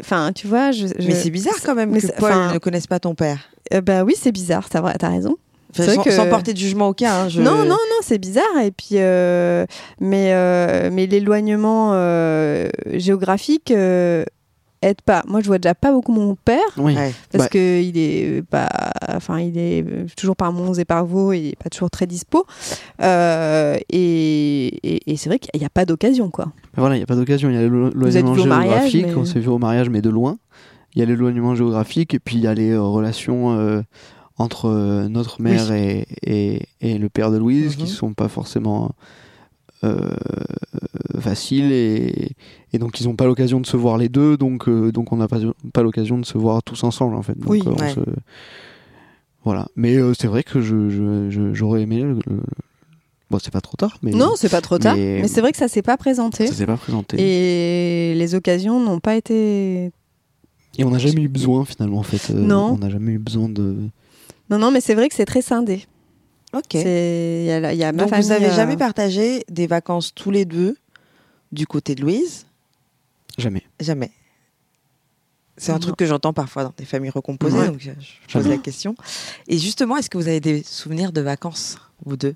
enfin, tu vois, je. je- Mais c'est bizarre quand même mais que Paul ne connaisse pas ton père. Euh, bah oui, c'est bizarre, t'as t'as raison. Enfin, C'est vrai sans, que- sans porter de jugement aucun. hein, je- Non, non, non, c'est bizarre. Et puis, euh, mais, euh, mais l'éloignement euh, géographique aide pas. Moi, je vois déjà pas beaucoup mon père Oui. Ouais. parce Bah. que il est pas, enfin, il est toujours par Mons et par Vaux, il est pas toujours très dispo. Euh, et et, et c'est vrai qu'il n'y a pas d'occasion, quoi. Mais Voilà, il n'y a pas d'occasion. Il y a l'éloignement géographique. mais- On s'est vu au mariage, mais de loin. Il y a l'éloignement géographique et puis il y a les euh, relations euh, entre euh, notre mère et, et, et le père de Louise Mhm. qui sont pas forcément euh, faciles et, et donc ils n'ont pas l'occasion de se voir les deux. Donc, euh, donc on n'a pas, pas l'occasion de se voir tous ensemble en fait. Donc, Oui. euh, on Ouais. se- Voilà. Mais c'est vrai que je, je- je- j'aurais aimé. le- le- Bon, c'est pas trop tard, mais Non, c'est pas trop tard. mais- Mais, c'est vrai que ça s'est pas présenté. ça s'est pas présenté. Et les occasions n'ont pas été. Et on n'a jamais eu besoin finalement en fait. Euh, Non. On n'a jamais eu besoin de. Non, non, mais c'est vrai que c'est très scindé. Ok. Il y a, y a ma Donc famille. vous avez euh, jamais partagé des vacances tous les deux du côté de Louise? Jamais. Jamais. C'est un truc que j'entends parfois dans des familles recomposées, Ouais. donc je, je pose la question. Et justement, est-ce que vous avez des souvenirs de vacances, vous deux?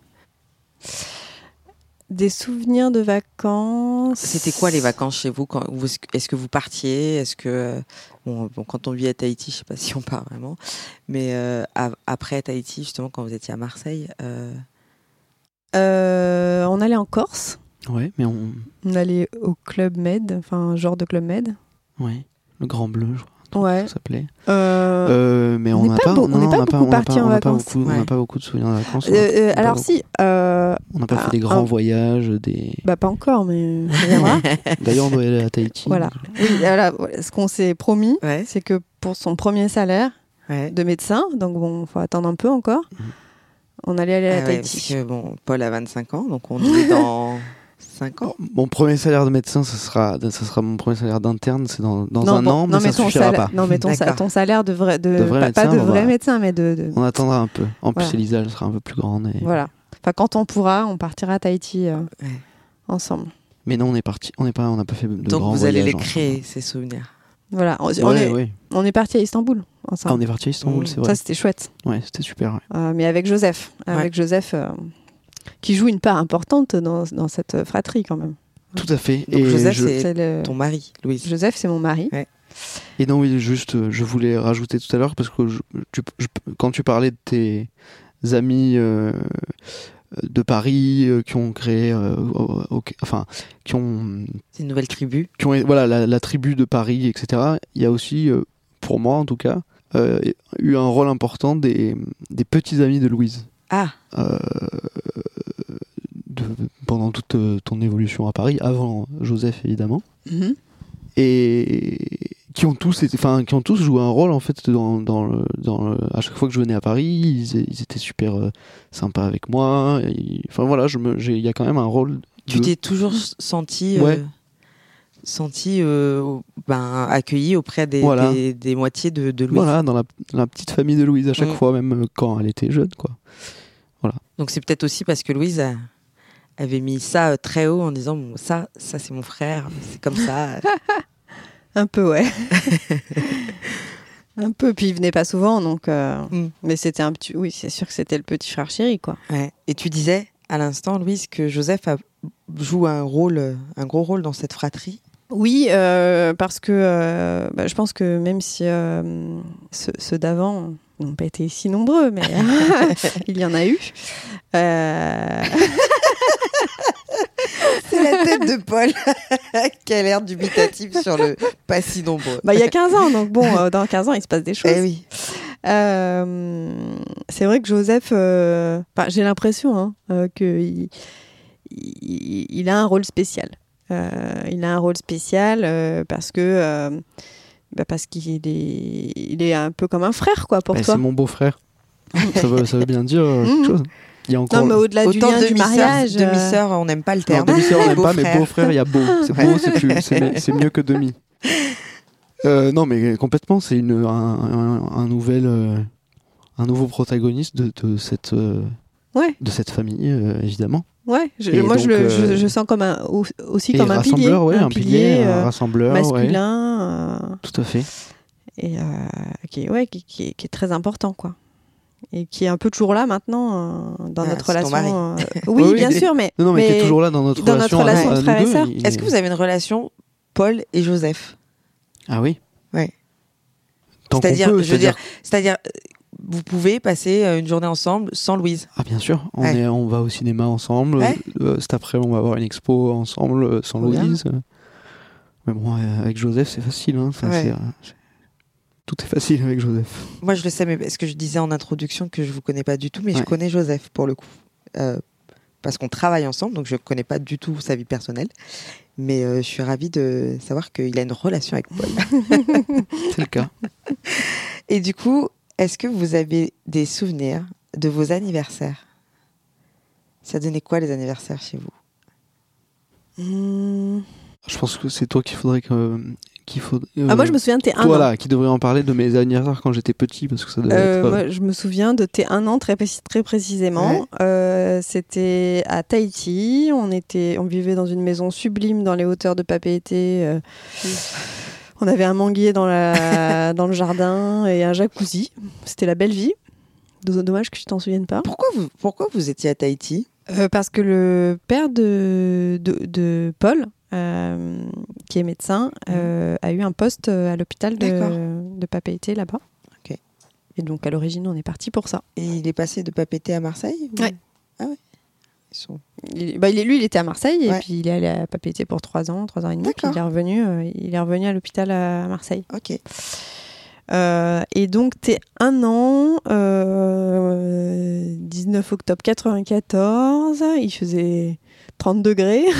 Des souvenirs de vacances. C'était quoi les vacances chez vous quand, vous- Est-ce que vous partiez Est-ce que bon, bon, quand on vit à Tahiti, je sais pas si on part vraiment, mais euh, après Tahiti, justement, quand vous étiez à Marseille, euh, Euh, on allait en Corse. Ouais, mais on. On allait au Club Med, enfin, un genre de Club Med. Ouais. Le Grand Bleu, je crois. Ouais. ça s'appelait. Euh, Euh, mais on n'a pas on non, n'est pas n'a pas vacances. beaucoup- On n'a Ouais. pas beaucoup de souvenirs de vacances. euh, euh, alors si, euh, On n'a pas fait un- des grands un- voyages, des. bah pas encore, mais ça. *laughs* D'ailleurs, on doit aller à Tahiti. voilà. Oui, voilà, voilà, ce qu'on s'est promis, Ouais. c'est que pour son premier salaire Ouais. de médecin, donc bon, faut attendre un peu encore, Mhm. on allait aller à Ah ouais, Tahiti. parce que bon, Paul a 25 ans, donc on est dans *laughs* 5 ans. Mon premier salaire de médecin, ça sera, ça sera mon premier salaire d'interne, c'est dans, dans non, un bon, an, mais non, ça ton suffira salaire, pas. Non, mais ton, sa- D'accord. ton salaire de vrai, de, De vrai pas, pas médecin, de on vrai va- médecin, mais de, de- On attendra un peu. En Voilà. plus, Elisa, elle sera un peu plus grande. et- voilà. Enfin, quand on pourra, on partira à Tahiti euh, Ouais. ensemble. Mais non, on est parti. On n'est pas, on n'a pas fait de Donc vous allez les créer, ces souvenirs. Voilà, on, est, ouais. on est parti à Istanbul Ah, ensemble. on est parti à Istanbul, Mmh. c'est vrai. Ça, c'était chouette. Ouais, c'était super. ouais. Euh, mais avec Joseph, avec Joseph, euh, qui joue une part importante dans, dans cette fratrie quand même. Tout à fait. Donc et Joseph, je- c'est le- ton mari, Louise. Joseph, c'est mon mari. Et non, oui, juste, je voulais rajouter tout à l'heure, parce que je- tu- je- quand tu parlais de tes amis euh, de Paris euh, qui ont créé, euh, au- au- enfin, qui ont, une nouvelle tribu. qui ont voilà, la, la tribu de Paris, etc., il y a aussi, euh, pour moi en tout cas, eu un rôle important des, des petits amis de Louise. Ah, de- pendant toute ton évolution à Paris, avant Joseph évidemment. Mhm. et qui ont tous été, enfin qui ont tous joué un rôle en fait dans, dans, le, dans le- à chaque fois que je venais à Paris ils, ils étaient super euh, sympas avec moi enfin voilà je me j'ai- il y a quand même un rôle tu t'es toujours senti, euh, senti euh, ben, accueilli auprès des, Voilà. des, des moitiés de, de Louise? voilà dans la, la petite famille de Louise à chaque Mm. fois même quand elle était jeune quoi Donc c'est peut-être aussi parce que Louise a- avait mis ça très haut en disant bon, ça, ça c'est mon frère, c'est comme ça. *laughs* Un peu, ouais. *laughs* un peu. Puis il venait pas souvent, donc. euh, Mm. Mais c'était un petit. Oui, c'est sûr que c'était le petit frère chéri, quoi. Ouais. Et tu disais à l'instant, Louise, que Joseph a, joue un rôle, un gros rôle dans cette fratrie. Oui, euh, parce que euh, bah, je pense que même si ceux, ceux d'avant n'ont pas été si nombreux, mais *laughs* *laughs* il y en a eu. *laughs* C'est la tête de Paul *laughs* qui a l'air dubitatif sur le pas si nombreux. bah, il y a 15 ans, donc bon, euh, dans 15 ans, il se passe des choses. Eh oui. Euh, c'est vrai que Joseph, euh, enfin, j'ai l'impression hein, euh, qu'il il, il a un rôle spécial. Euh, il a un rôle spécial euh, parce que euh, bah, parce qu'il est, il est un peu comme un frère quoi pour Bah, toi. c'est mon beau-frère ça, veut, ça veut bien dire euh, *laughs* quelque Mm. chose il y a encore Non, mais au-delà du Autant lien de du mariage. euh, demi-sœurs, on n'aime pas le terme. demi-sœur, on *laughs* n'aime pas, mais Beau-frère. il y a beau. *laughs* C'est beau, c'est plus- c'est c'est mieux que demi. *laughs* Euh, non, mais complètement, c'est une un, un- un nouvel, euh, un nouveau protagoniste de, de cette, euh, Ouais. de cette famille, euh, évidemment. Ouais, je- moi je, le, je, je sens comme un, au- aussi comme un pilier, rassembleur, ouais, un, pilier, un rassembleur, ouais, masculin, euh, tout à fait. et euh, qui, ouais, qui, qui est, qui est très important quoi. Et qui est un peu toujours là maintenant euh, dans Ah, notre relation. euh, *laughs* oui, bien mais- sûr, mais, Non, non, mais, qui est toujours là dans notre dans notre relation, relation à- nous frères et il- Est-ce que vous avez une relation Paul et Joseph? Ah oui. Ouais. Tant qu'on C'est-à-dire, peut, je veux c'est-à-dire- dire, c'est-à-dire, euh, vous pouvez passer une journée ensemble sans Louise. Ah bien sûr, on, Ouais. est, on va au cinéma ensemble. Ouais. Euh, cet après, on va avoir une expo ensemble sans bien. Louise. Mais bon, avec Joseph, c'est facile. Hein. Enfin, Ouais. Tout est facile avec Joseph. Moi, je le sais, mais parce que je disais en introduction que je vous connais pas du tout, mais je connais Joseph pour le coup. Euh, parce qu'on travaille ensemble, donc je connais pas du tout sa vie personnelle. Mais euh, je suis ravie de savoir qu'il a une relation avec Paul. *laughs* C'est le cas. Et du coup, est-ce que vous avez des souvenirs de vos anniversaires? Ça donnait quoi les anniversaires chez vous? Hmm. Je pense que c'est toi qu'il faudrait que. Qu'il faut, euh, Ah, moi je me souviens de tes 1 Toi an. là, qui devrait en parler de mes anniversaires quand j'étais petit, parce que ça devait Euh, être. euh, moi, je me souviens de tes un an très, très précisément. Euh, C'était à Tahiti. On, était, on vivait dans une maison sublime dans les hauteurs de Papeete. Euh, on avait un manguier dans, la, *laughs* dans le jardin et un jacuzzi. C'était la belle vie. Do- Dommage que je t'en souvienne pas. pourquoi vous, pourquoi vous étiez à Tahiti? Euh, parce que le père de, de, de Paul, euh, qui est médecin, euh, a eu un poste euh, à l'hôpital de, de Papeete là-bas. Et donc à l'origine, on est parti pour ça. Et il est passé de Papeete à Marseille ou- Ouais. Ah ouais. Ils sont... Il, bah, il est- lui, il était à Marseille Ouais. et puis il est allé à Papeete pour trois ans, trois ans et demi. Puis D'accord. il est revenu, euh, il est revenu à l'hôpital à Marseille. Ok. Euh, et donc, t'es un an, euh, 19 octobre 94, il faisait 30 degrés. *laughs*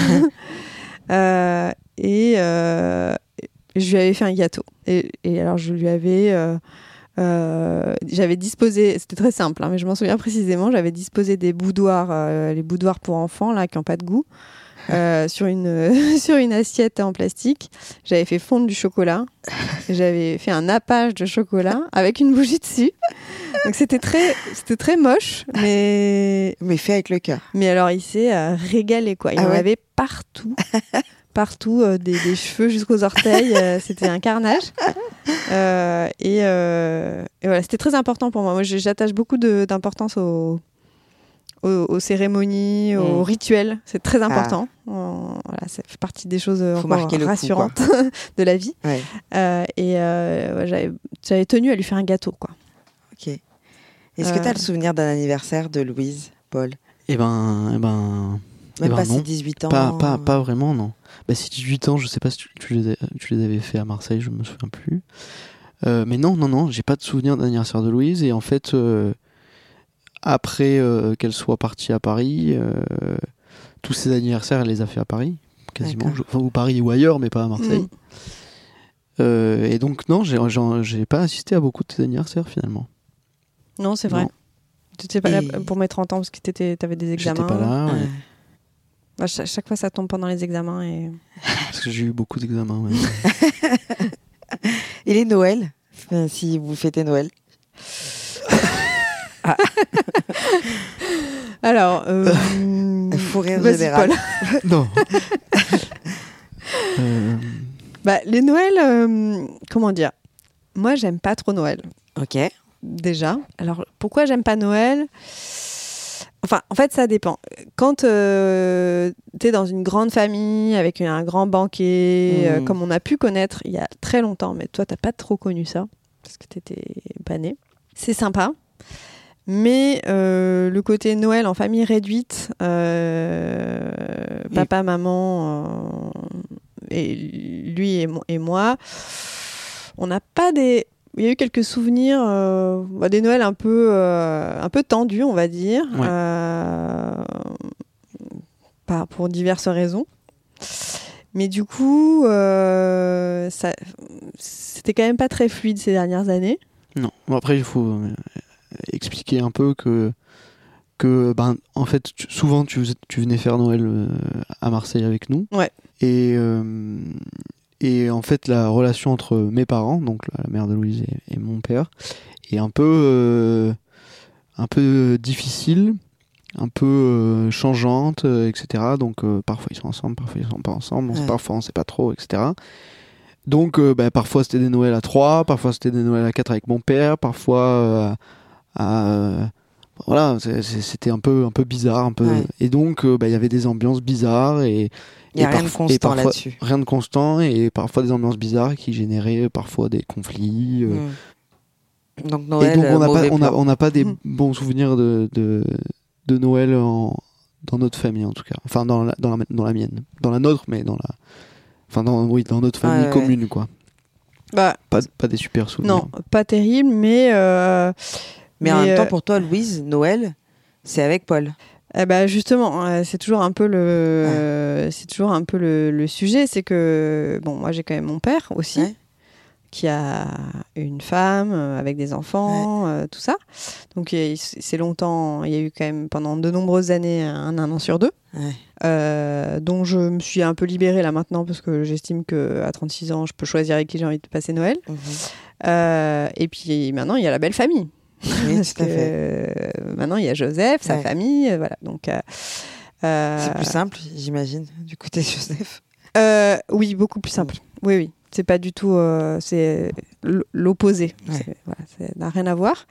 Euh, et euh, je lui avais fait un gâteau. Et, alors, je lui avais. euh, j'avais disposé, c'était très simple, hein, mais je m'en souviens précisément, j'avais disposé des boudoirs, les boudoirs pour enfants, là, qui n'ont pas de goût, euh, sur, une, *laughs* sur une assiette en plastique. J'avais fait fondre du chocolat. J'avais fait un nappage de chocolat avec une bougie dessus. Donc c'était très, c'était très moche, mais, Mais fait avec le cœur. mais alors il s'est euh, régalé quoi. Il Ah en ouais avait partout, partout, euh, des, des cheveux jusqu'aux orteils. euh, c'était un carnage. Et, et voilà, c'était très important pour moi. Moi, j'attache beaucoup d'importance aux, aux, aux cérémonies, aux Mm. rituels. C'est très important. Euh, voilà, ça fait partie des choses euh, encore coup, rassurantes *laughs* de la vie. Ouais. Euh, et euh, j'avais- j'avais tenu à lui faire un gâteau, quoi. Ok. Est-ce que tu as le souvenir d'un anniversaire de Louise, Paul? Eh ben, eh ben, Même ben pas non. ses 18 ans pas, pas, pas vraiment, non. Bah, si 18 ans, je sais pas si tu, tu les, as- tu les avais fait à Marseille, je me souviens plus. Euh, mais non, non, non, j'ai pas de souvenir d'anniversaire de Louise. Et en fait, euh, après euh, qu'elle soit partie à Paris, euh, tous ses anniversaires, elle les a fait à Paris, quasiment. Enfin, ou Paris ou ailleurs, mais pas à Marseille. Mm. Euh, et donc, non, j'ai j'en- j'ai pas assisté à beaucoup de ses anniversaires finalement. Non, c'est vrai. Tu n'étais pas là pour mes 30 ans parce que tu avais des J'étais examens. pas là, ouais, Ouais. Bah, cha- chaque, fois, ça tombe pendant les examens. Et... *laughs* parce que j'ai eu beaucoup d'examens. ouais. *laughs* Les Noëls Enfin, Si vous fêtez Noël *laughs* Alors, euh, Fou rire général. *laughs* Non. *laughs* Euh, Bah, les Noëls, euh, comment dire? Moi, j'aime pas trop Noël, Ok. déjà. Alors, pourquoi j'aime pas Noël? Enfin, en fait, ça dépend. Quand tu es dans une grande famille avec un grand banquet, euh, Mhm. comme on a pu connaître il y a très longtemps, mais toi, t'as pas trop connu ça, parce que t'étais pas né. C'est sympa. Mais euh, le côté Noël en famille réduite, euh, papa, maman, euh, et lui et, mo- et moi, on n'a pas des. Il y a eu quelques souvenirs, bah, des Noëls un peu, un peu tendus, on va dire, par- pour diverses raisons. Mais du coup, c'était quand même pas très fluide ces dernières années. Non. Bon, après, il faut expliquer un peu que, que ben, en fait, tu- souvent, tu, venais faire Noël euh, à Marseille avec nous. Ouais. Et, euh, et en fait, la relation entre mes parents, donc la mère de Louise et, et mon père, est un peu, euh, un peu difficile, un peu changeante, etc. Donc, parfois, ils sont ensemble, parfois, ils sont pas ensemble, Ouais. parfois, on sait pas trop, etc. Donc, bah, parfois c'était des Noëls à 3, parfois c'était des Noëls à 4 avec mon père, parfois à. euh, voilà, c'était un peu, un peu bizarre. Un peu... Ouais. Et donc, euh, bah, il y avait des ambiances bizarres et. Il n'y a et rien de constant là-dessus. Rien de constant et parfois des ambiances bizarres qui généraient parfois des conflits. euh. Mm. Donc Noël, et donc, on n'a pas, on a, on pas des Mm. bons souvenirs de, de, de Noël en, dans notre famille en tout cas. Enfin, dans la, dans la, dans la mienne. Dans la nôtre, mais dans la. Enfin, dans, oui, dans notre famille ouais. commune, quoi. Bah, Pas, pas des super souvenirs. non, pas terrible, mais. euh, Mais en mais, même temps, euh, pour toi, Louise, Noël, c'est avec Paul. Eh ben justement, euh, c'est toujours un peu le, euh, c'est toujours un peu le, le sujet, c'est que bon, moi j'ai quand même mon père aussi, Ouais. qui a une femme euh, avec des enfants, euh, tout ça. Donc c'est longtemps, il y a eu quand même pendant de nombreuses années un, un an sur deux, euh, dont je me suis un peu libérée là maintenant parce que j'estime que à 36 ans, je peux choisir avec qui j'ai envie de passer Noël. Mhm. Euh, et puis maintenant, il y a la belle famille. Oui, Parce que fait. euh, maintenant, il y a Joseph, sa Ouais. famille, euh, voilà. Donc, euh, C'est plus simple, j'imagine, du côté de Joseph. oui, beaucoup plus simple. Oui, oui. C'est pas du tout. c'est l'opposé. Ouais. C'est- Voilà, ça n'a rien à voir.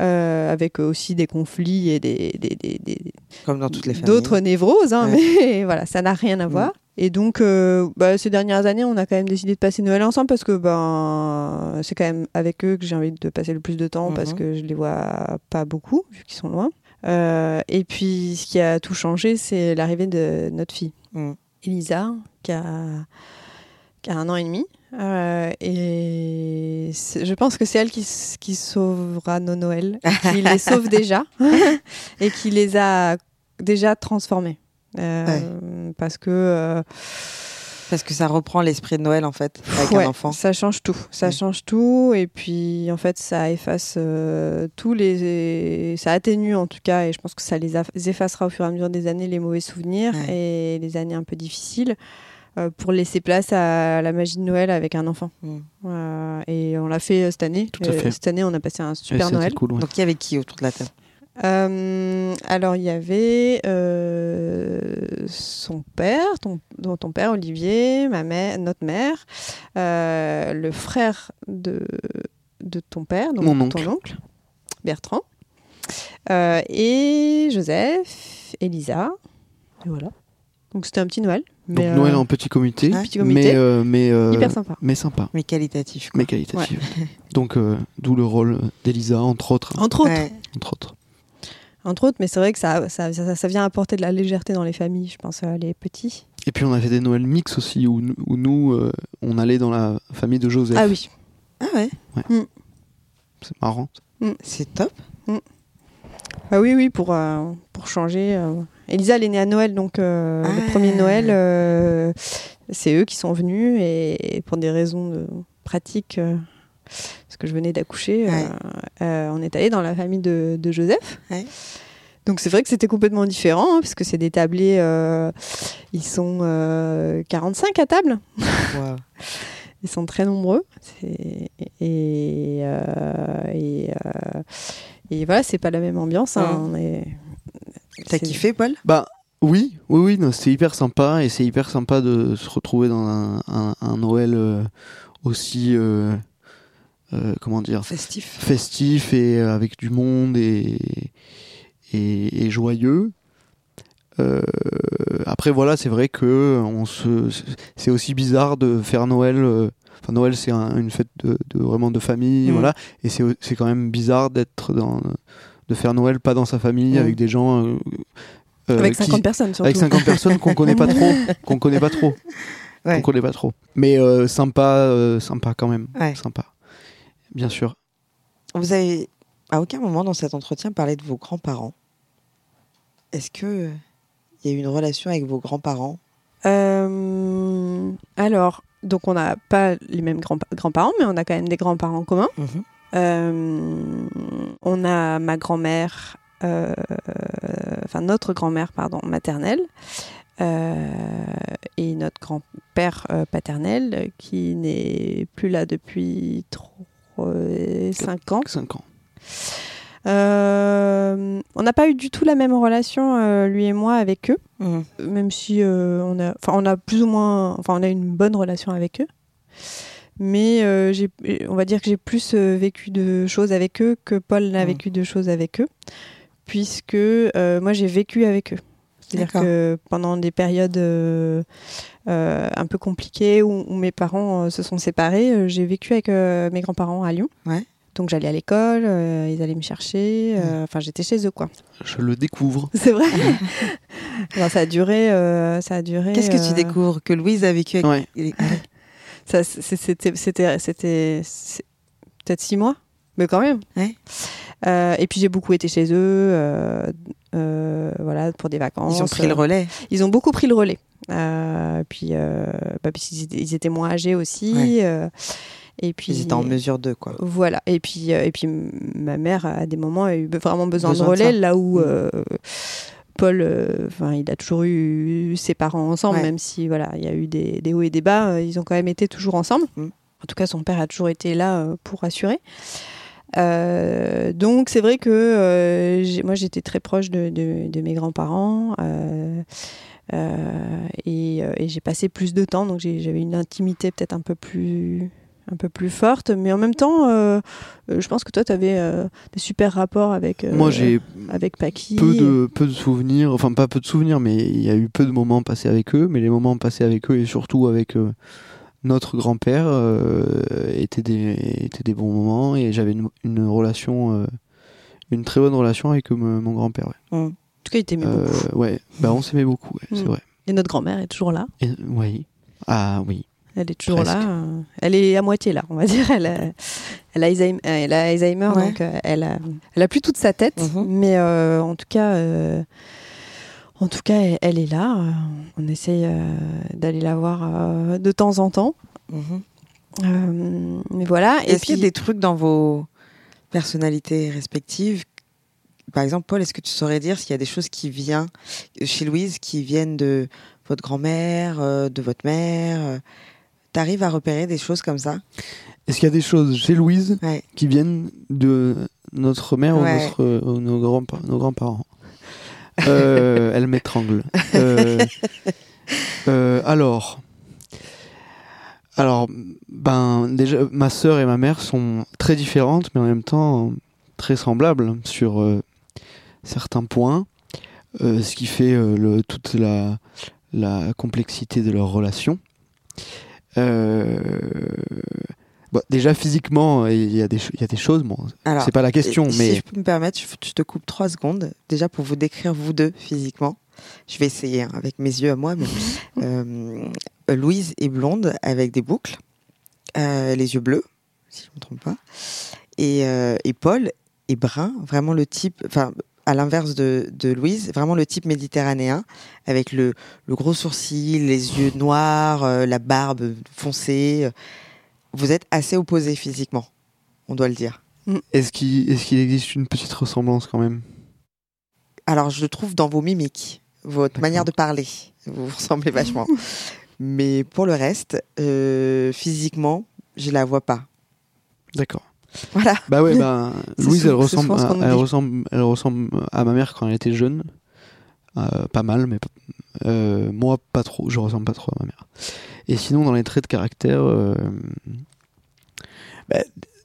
Euh, avec aussi des conflits et des, des- des- des- Comme dans toutes les familles. d'autres névroses, hein, Ouais. mais *laughs* voilà, ça n'a rien à Mm. voir. Et donc, euh, bah, ces dernières années, on a quand même décidé de passer Noël ensemble parce que ben, c'est quand même avec eux que j'ai envie de passer le plus de temps parce Mhm. que je les vois pas beaucoup vu qu'ils sont loin. Euh, et puis, ce qui a tout changé, c'est l'arrivée de notre fille, Mm. Elisa, qui a, qui a un an et demi. Euh, et je pense que c'est elle qui, qui sauvera nos Noëls, qui les sauve *laughs* déjà et qui les a déjà transformés. Euh, Parce que euh, Parce que ça reprend l'esprit de Noël en fait, avec ouais, un enfant. ça change tout. Ça Ouais. change tout. Et puis, en fait, ça efface euh, tous les. Ça atténue en tout cas, et je pense que ça les effacera au fur et à mesure des années, les mauvais souvenirs Ouais. et les années un peu difficiles. euh, pour laisser place à la magie de Noël avec un enfant. Mm. Euh, et on l'a fait euh, cette année. Tout à fait. Cette année, on a passé un super Noël. cool, ouais. Donc il y avait qui autour de la table? Euh, alors, il y avait euh, son père, ton, ton père Olivier, ma mère, notre mère, euh, le frère de, de ton père, donc Mon ton oncle. oncle, Bertrand, euh, et Joseph, Elisa. Et voilà. Donc, c'était un petit Noël. Donc mais, Noël euh, en petit comité, Ouais. Petit comité. mais euh, mais euh, hyper sympa. mais sympa, Mais qualitatif. quoi. mais qualitatif. Donc euh, d'où le rôle d'Elisa entre autres, Entre autres. Ouais. entre autres. Entre autres, mais c'est vrai que ça, ça, ça, ça vient apporter de la légèreté dans les familles, je pense, euh, les petits. Et puis on a fait des Noëls mix aussi où, nous- où nous euh, on allait dans la famille de Joseph. Ah oui. Ah ouais, C'est marrant. c'est top. Ah oui, oui, pour, euh, pour changer. euh. Elisa, elle est née à Noël, donc euh, Ah. le premier Noël, euh, c'est eux qui sont venus et, pour des raisons de, pratiques, euh, que je venais d'accoucher, euh, Ouais. euh, on est allé dans la famille de, de Joseph. Ouais. Donc c'est vrai que c'était complètement différent, hein, parce que c'est des tablés, euh, ils sont euh, 45 à table. Wow. *laughs* Ils sont très nombreux. Et, euh, et, euh, et voilà, c'est pas la même ambiance. hein. T'as kiffé, Paul? Bah oui, oui, oui, c'est hyper sympa et c'est hyper sympa de se retrouver dans un, un- un Noël euh, aussi, euh, euh, comment dire, Festif. festif et euh, avec du monde et, et, et joyeux. Euh, après voilà, c'est vrai que on se, c'est aussi bizarre de faire Noël. euh, Enfin Noël, c'est un- une fête de, de- vraiment de famille, Mm. voilà. Et c'est c'est quand même bizarre d'être dans de faire Noël pas dans sa famille Mm. avec des gens Avec qui- 50 personnes surtout. avec 50 personnes qu'on connaît pas trop, *laughs* qu'on connaît pas trop, Ouais. qu'on connaît pas trop. Mais euh, sympa, euh, sympa quand même, Ouais. sympa. Bien sûr. Vous avez à aucun moment dans cet entretien parlé de vos grands-parents. Est-ce que il y a eu une relation avec vos grands-parents? Euh, alors, donc on n'a pas les mêmes grands- grands-parents, mais on a quand même des grands-parents communs. Euh, on a ma grand-mère, euh, enfin notre grand-mère, pardon, maternelle, euh, et notre grand-père euh, paternel, qui n'est plus là depuis 5 ans. 5 ans. Euh, on n'a pas eu du tout la même relation, euh, lui et moi, avec eux Mhm. même si euh, on a on a plus ou moins enfin on a une bonne relation avec eux mais euh, j'ai on va dire que j'ai plus euh, vécu de choses avec eux que Paul n'a Mhm. vécu de choses avec eux puisque euh, moi j'ai vécu avec eux c'est-à-dire que pendant des périodes euh, euh, un peu compliquées où, où mes parents euh, se sont séparés, euh, j'ai vécu avec euh, mes grands-parents à Lyon. Ouais. Donc j'allais à l'école, euh, ils allaient me chercher, euh, enfin j'étais chez eux quoi. Je le découvre. *laughs* C'est vrai. Alors, ça a duré, euh, ça a duré. Qu'est-ce que euh, tu découvres que Louise a vécu avec Ouais. les- *laughs* ça, C'était, c'était, peut-être six mois, mais quand même. Ouais. Euh, et puis j'ai beaucoup été chez eux, euh, euh, voilà, pour des vacances. Ils ont pris le relais. Ils ont beaucoup pris le relais. Euh, puis, euh, bah, puis ils, étaient, ils étaient moins âgés aussi. Ouais. euh, et puis Ils étaient en mesure de quoi. Voilà. Et puis, et puis ma mère, à des moments, a eu vraiment besoin, Besoin de relais, là où Mm. Paul, euh, il a toujours eu ses parents ensemble, Ouais. même si voilà, il y a eu des, des hauts et des bas, euh, ils ont quand même été toujours ensemble. Mm. En tout cas, son père a toujours été là euh, pour assurer. Euh, donc c'est vrai que moi j'étais très proche de, de- de mes grands-parents et, euh, et j'ai passé plus de temps donc j'avais une intimité peut-être un peu plus un peu plus forte mais en même temps euh, euh, je pense que toi tu avais des super rapports avec euh, Moi, j'ai avec Paki peu de, peu de souvenirs, enfin pas peu de souvenirs, mais il y a eu peu de moments passés avec eux, mais les moments passés avec eux et surtout avec euh, notre grand-père euh, étaient, des, étaient des bons moments et j'avais une, une relation, euh, une très bonne relation avec euh, mon grand-père. Ouais. en tout cas il t'aimait Euh, beaucoup ouais. bah on s'aimait beaucoup, ouais, c'est Mm. vrai. et notre grand-mère est toujours là Et- oui. Ah oui. Elle est toujours Presque. là. euh, Elle est à moitié là, on va dire. Elle a, elle a Alzheimer, euh, elle a Alzheimer, Ouais. donc euh, elle a, elle a plus toute sa tête, Mhm. mais euh, en tout cas, euh, en tout cas, elle, elle est là. euh, On essaye euh, d'aller la voir euh, de temps en temps. Euh, mais voilà. Et Est-ce qu'il y a puis- des trucs dans vos personnalités respectives Par exemple, Paul, est-ce que tu saurais dire s'il y a des choses qui viennent chez Louise qui viennent de votre grand-mère, euh, de votre mère Tu arrives à repérer des choses comme ça? Est-ce qu'il y a des choses chez Louise Ouais. qui viennent de notre mère Ouais. ou notre, euh, ou nos, grands, nos grands-parents? Euh, Elle m'étrangle. Euh, *laughs* euh, alors, alors, ben déjà, ma sœur et ma mère sont très différentes, mais en même temps très semblables sur euh, certains points, euh, ce qui fait euh, le, toute la, la complexité de leur relation. Euh, bon, déjà physiquement, il y, a des ch- il y a des choses, bon, c'est pas la question, Et mais Si je peux me permettre, je, te coupe trois secondes, déjà pour vous décrire vous deux physiquement. Je vais essayer hein, avec mes yeux à moi. Mais, *laughs* euh, Louise est blonde avec des boucles, euh, les yeux bleus, si je ne me trompe pas. Et, euh, et Paul est brun, vraiment le type, enfin, à l'inverse de, de Louise, vraiment le type méditerranéen, avec le, le gros sourcil, les yeux noirs, euh, la barbe foncée. Vous êtes assez opposés physiquement, on doit le dire. est-ce qu'il est existe une petite ressemblance quand même? Alors, je le trouve dans vos mimiques, votre manière de parler. Vous vous ressemblez vachement. *laughs* Mais pour le reste, euh, physiquement, je la vois pas. D'accord. Voilà. Bah ouais, bah, *laughs* Louise, elle ressemble, à, elle ressemble, elle ressemble à ma mère quand elle était jeune. Euh, pas mal, mais euh, moi pas trop. Je ressemble pas trop à ma mère. Et sinon, dans les traits de caractère, euh, bah,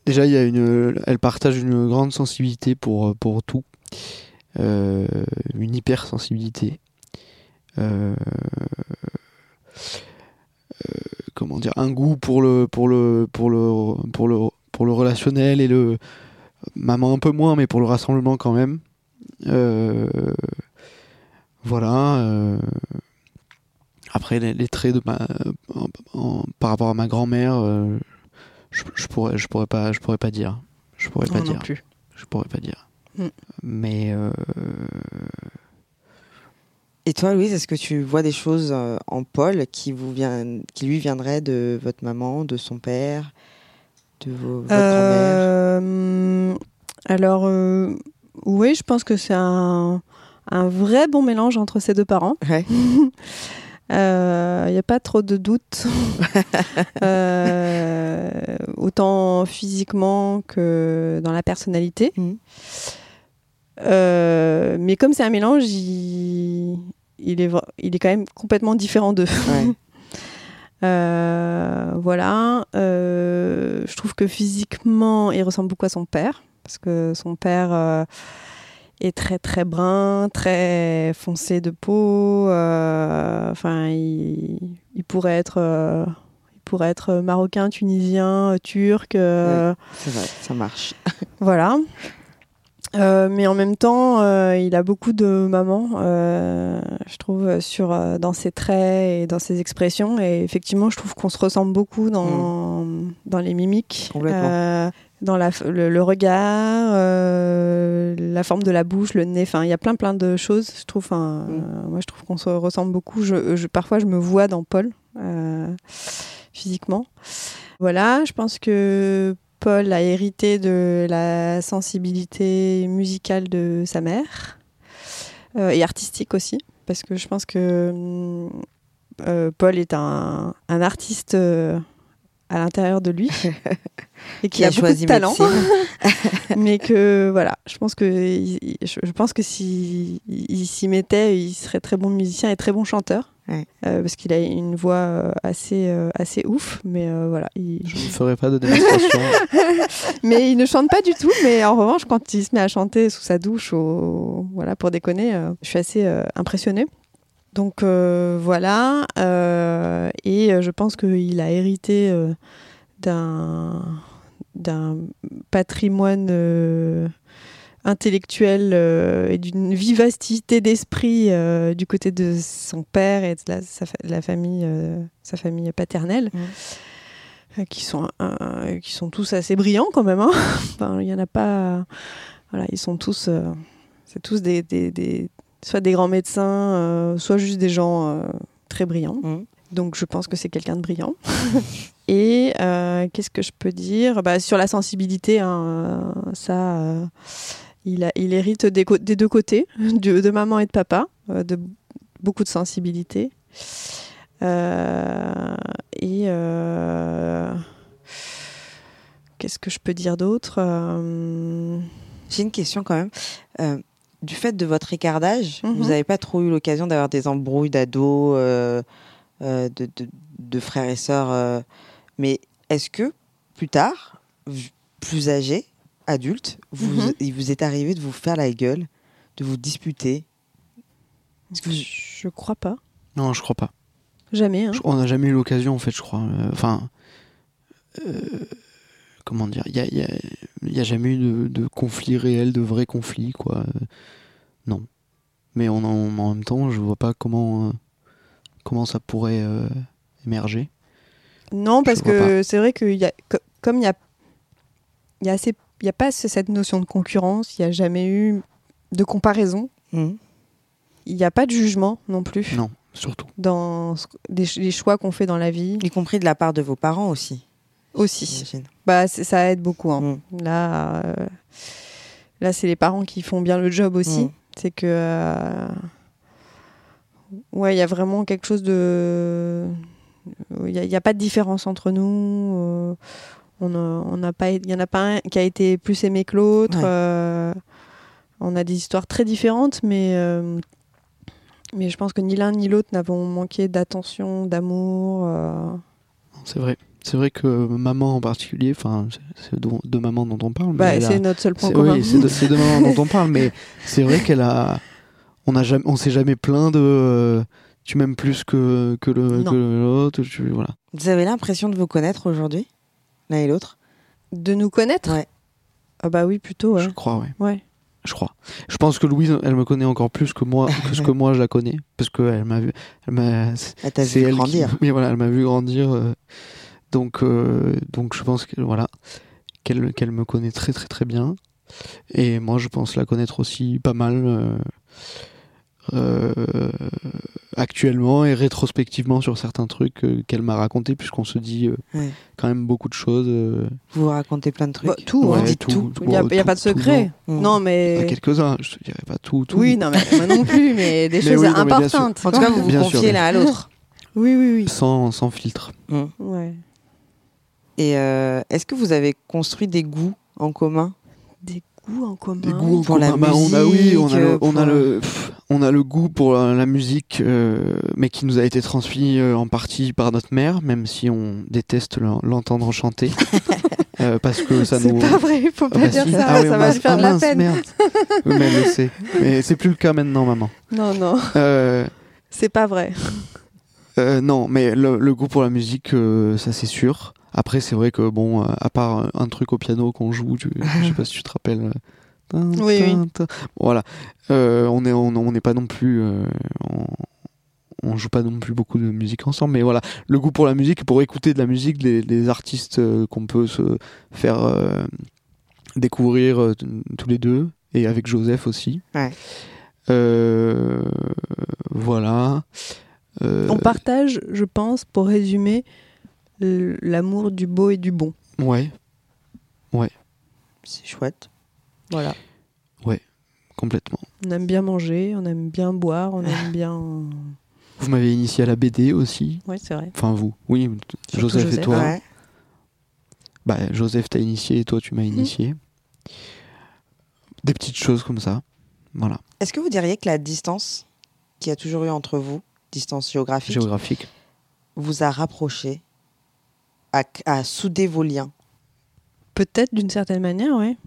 déjà, il y a une, elle partage une grande sensibilité pour pour tout, Euh, une hypersensibilité. Comment dire, un goût pour le pour le pour le pour le pour le relationnel et le maman un peu moins, mais pour le rassemblement quand même. Euh, voilà. euh, après les, les traits de ma, en- en- par rapport à ma grand-mère, euh, je, je pourrais je pourrais pas je pourrais pas dire. Je pourrais pas Non, non dire. plus. Je pourrais pas dire. Mm. Mais euh, Et toi, Louise, est-ce que tu vois des choses en Paul qui, vous vient, qui lui viendraient de votre maman, de son père, de vos- votre grand-mère? Euh, alors, euh, oui, je pense que c'est un, un vrai bon mélange entre ces deux parents. Ouais. *laughs* Il n'y a pas trop de doute, *laughs* Euh, autant physiquement que dans la personnalité. Euh, mais comme c'est un mélange, il, il, est, il est quand même complètement différent d'eux. Ouais. *laughs* Euh, voilà. Euh, je trouve que physiquement, il ressemble beaucoup à son père. Parce que son père euh, est très très brun, très foncé de peau. euh, Enfin, il, il pourrait être. euh, il pourrait être marocain, tunisien, turc. euh, C'est vrai, ça marche. voilà. Euh, mais en même temps, euh, il a beaucoup de maman, euh, je trouve, sur, euh, dans ses traits et dans ses expressions. Et effectivement, je trouve qu'on se ressemble beaucoup dans, dans les mimiques, Complètement. euh, dans la, le, le regard, euh, la forme de la bouche, le nez. Enfin, il y a plein plein de choses. Je trouve. enfin, Mm. euh, moi, je trouve qu'on se ressemble beaucoup. Je, je- parfois, je me vois dans Paul euh, physiquement. Voilà, je pense que Paul a hérité de la sensibilité musicale de sa mère euh, et artistique aussi, parce que je pense que hum, euh, Paul est un, un artiste euh, à l'intérieur de lui *laughs* et qui, a, a beaucoup choisi de talent, *laughs* mais que voilà, je pense que il- je je pense que s'il il s'y mettait, il serait très bon musicien et très bon chanteur. Ouais. Euh, parce qu'il a une voix euh, assez, euh, assez ouf, mais euh, voilà, il, je ne ferai pas de démonstration. *laughs* mais il ne chante pas du tout. Mais en revanche, quand il se met à chanter sous sa douche, au... voilà, pour déconner, euh, je suis assez euh, impressionnée. Donc euh, voilà. euh, et je pense qu'il a hérité euh, d'un d'un patrimoine euh, intellectuel euh, et d'une vivacité d'esprit euh, du côté de son père et de la, sa, la famille, euh, sa famille paternelle, qui, sont, qui sont tous assez brillants quand même. hein. *laughs* Il y en a pas. Voilà, ils sont tous. c'est tous des, des- des- soit des grands médecins, soit juste des gens très brillants. Donc je pense que c'est quelqu'un de brillant. *laughs* Et euh, qu'est-ce que je peux dire? Bah, Sur la sensibilité, hein, ça, euh, il, a- il hérite des, deux côtés, *laughs* de, de maman et de papa, euh, de beaucoup de sensibilité. Euh, et euh, qu'est-ce que je peux dire d'autre Euh, J'ai une question quand même. Du fait de votre écart d'âge, Mhm. vous n'avez pas trop eu l'occasion d'avoir des embrouilles d'ados, de, de- de frères et sœurs. mais est-ce que plus tard, plus âgé, adulte, vous, Mhm. il vous est arrivé de vous faire la gueule, de vous disputer? Que vous- Je crois pas. Non, je crois pas. Jamais. hein. Je- on n'a jamais eu l'occasion, en fait, je crois. Euh, Enfin. euh, comment dire Il n'y a, y a- il y a jamais eu de, de conflit réel, de vrai conflit, quoi. Euh, non. Mais on en, en même temps, je vois pas comment, euh, comment ça pourrait euh, émerger. Non, parce que c'est vrai que y a, co- comme il y a, il y a assez, il y a pas ce- cette notion de concurrence, il n'y a jamais eu de comparaison, Mhm. il n'y a pas de jugement non plus Non, surtout. dans des les choix qu'on fait dans la vie Y compris de la part de vos parents aussi, aussi. Bah, ça aide beaucoup. hein. Mm. Là, euh, là, c'est les parents qui font bien le job aussi. Mm. C'est que, euh, ouais, il y a vraiment quelque chose de, il n'y a pas de différence entre nous. euh, on n'a pas, il y en a pas un qui a été plus aimé que l'autre. Ouais. euh, on a des histoires très différentes, mais euh, mais je pense que ni l'un ni l'autre n'avons manqué d'attention, d'amour. euh, C'est vrai. C'est vrai que maman en particulier, enfin, c'est- c'est de, de maman dont on parle. bah, a- c'est notre seul point C'est- commun. Oui, c'est de, c'est de maman dont on parle, mais *laughs* c'est vrai qu'elle a. On a jamais, on s'est jamais plaint de. tu m'aimes plus que, que l'autre. tu- Voilà. Vous avez l'impression de vous connaître aujourd'hui, l'un et l'autre De nous connaître? Ouais. Ah bah oui, plutôt, ouais. Je crois, ouais. ouais. Je crois. Je pense que Louise, elle me connaît encore plus que moi, *laughs* que ce que moi je la connais, parce qu'elle m'a vu. Elle m'a. Elle t'a c'est vu elle grandir. Qui, *laughs* oui, voilà, elle m'a vu grandir. euh, donc, euh, donc je pense que voilà, qu'elle qu'elle me connaît très très très bien. Et moi, je pense la connaître aussi pas mal euh, actuellement et rétrospectivement sur certains trucs euh, qu'elle m'a raconté, puisqu'on se dit euh, Ouais. quand même beaucoup de choses. euh, Vous racontez plein de trucs. Bah, tout, hein. dites tout. Il n'y a, tout- pas de tout, secret. non. Non, Il y mais. en a quelques-uns, je te dirais pas tout. tout. Oui, non, mais moi non plus, mais *laughs* des Mais choses oui, non, importantes. En tout cas, vous vous Bien confiez l'un à l'autre. *laughs* Oui, oui, oui. Sans, sans filtre. Ouais. Et euh, est-ce que vous avez construit des goûts en commun? Des goûts en commun. Des goûts en Pour la commun. Bah, on a oui, on a le, musique, on a le, pff, on a le goût pour la, la musique, euh, mais qui nous a été transmis euh, en partie par notre mère, même si on déteste l'en- l'entendre chanter, *laughs* Euh, parce que ça C'est nous. pas vrai, faut pas Ah bah dire si. ça, Ah oui, ça va lui faire ah de la mince, peine. merde. *laughs* Oui, mais elle le sait. Mais c'est plus le cas maintenant, maman. Non, non, Euh, c'est pas vrai. Euh, non, mais le, le goût pour la musique, euh, ça c'est sûr. Après, c'est vrai que bon, euh, à part un truc au piano qu'on joue, tu, je sais pas si tu te rappelles. euh, *laughs* Oui, oui. Voilà, Euh, on est, on on n'est pas non plus, euh, on, on joue pas non plus beaucoup de musique ensemble, mais voilà, le goût pour la musique, pour écouter de la musique, des, des artistes euh, qu'on peut se faire euh, découvrir euh, tous les deux, et avec Joseph aussi. Ouais. Euh, voilà. Euh, On partage, je pense, pour résumer, l'amour du beau et du bon. Ouais, C'est chouette. Voilà. complètement. On aime bien manger, on aime bien boire, on aime *laughs* bien. Vous m'avez initié à la BD aussi. Oui, c'est vrai. Enfin, vous. Oui, Joseph, et toi. Ouais. Bah, Joseph t'a initié et toi, tu m'as initié. Des petites choses comme ça. Voilà, Est-ce que vous diriez que la distance qu'il y a toujours eu entre vous, distance géographique, géographique. vous a rapproché, à, à souder vos liens Peut-être d'une certaine manière, oui.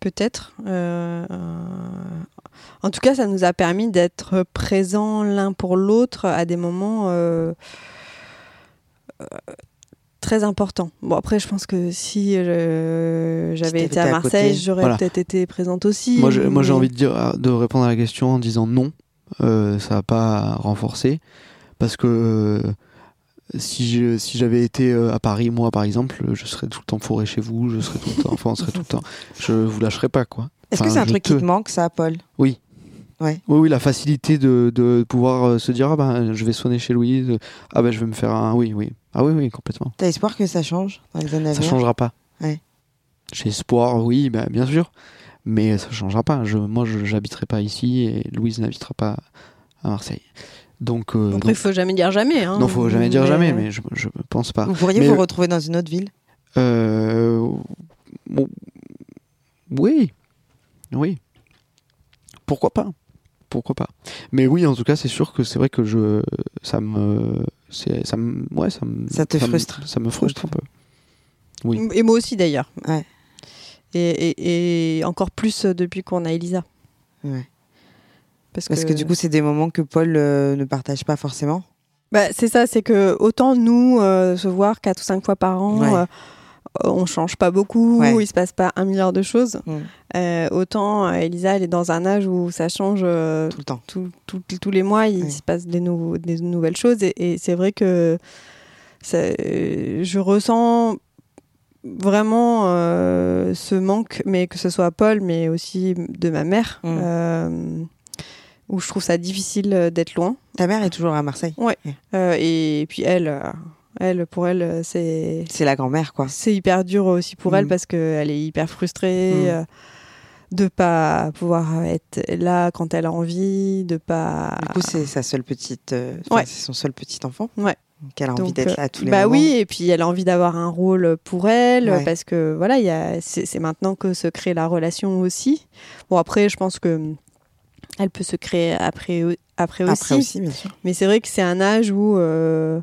Peut-être. Euh, euh, En tout cas, ça nous a permis d'être présents l'un pour l'autre à des moments euh, euh, très important. Bon, après, je pense que si euh, j'avais été à Marseille, j'aurais Voilà. peut-être été présente aussi. Moi, j'ai mais- envie de dire, de répondre à la question en disant non. Euh, ça va pas renforcer parce que euh, si je, si j'avais été euh, à Paris, moi par exemple, je serais tout le temps fourré chez vous, je serais tout le temps, enfin, on serait tout le temps. Je vous lâcherais pas quoi. Est-ce Enfin, que c'est un truc te- qui te manque, ça, Paul? Oui. Ouais. Oui, oui, la facilité de, de pouvoir euh, se dire ah ben je vais sonner chez Louise, ah ben je vais me faire un oui oui ah oui oui complètement. T'as espoir que ça change dans les années à Ça venir? changera pas. Ouais. J'ai espoir, oui, bah, bien sûr, mais ça changera pas. Je, moi, je j'habiterai pas ici et Louise n'habitera pas à Marseille. Donc, euh, Après, il donc- faut jamais dire jamais. Hein, non, faut jamais dire Mais- jamais, mais je, je pense pas. Vous pourriez Mais vous retrouver dans une autre ville? Euh, bon, oui, oui. Pourquoi pas? Pourquoi pas? Mais oui, en tout cas, c'est sûr que c'est vrai que je, ça me, c'est, ça me, ouais, ça me, Ça te frustre. ça me frustre un peu. Oui. Et moi aussi, d'ailleurs. Ouais. Et, et- et encore plus euh, depuis qu'on a Elisa. Ouais. Parce, Parce que du coup, c'est des moments que Paul euh, ne partage pas forcément. Bah, c'est ça, c'est que autant nous, euh, se voir quatre ou cinq fois par an, Ouais. euh, on change pas beaucoup, Ouais. il se passe pas un milliard de choses. Mm. Euh, autant Elisa, elle est dans un âge où ça change Tout le temps. tout- tout- tous les mois, il se passe des, nou- des nouvelles choses. Et, et c'est vrai que ça- je ressens vraiment ce manque, mais que ce soit Paul, mais aussi de ma mère, Mm. Où je trouve ça difficile euh, d'être loin. Ta mère est toujours à Marseille. Euh, et puis elle, euh, elle, pour elle, c'est C'est la grand-mère, quoi. c'est hyper dur aussi pour elle Mm. parce qu'elle est hyper frustrée Mm. euh, de pas pouvoir être là quand elle a envie, de pas. Du coup, c'est sa seule petite. euh, Ouais. C'est son seul petit enfant. Ouais. Donc, elle a envie d'être là à tous les bah moments. oui, et puis elle a envie d'avoir un rôle pour elle Ouais. parce que voilà, c'est maintenant que se crée la relation aussi. Bon après, je pense que elle peut se créer après après aussi. Après aussi, bien sûr. Mais c'est vrai que c'est un âge où, euh,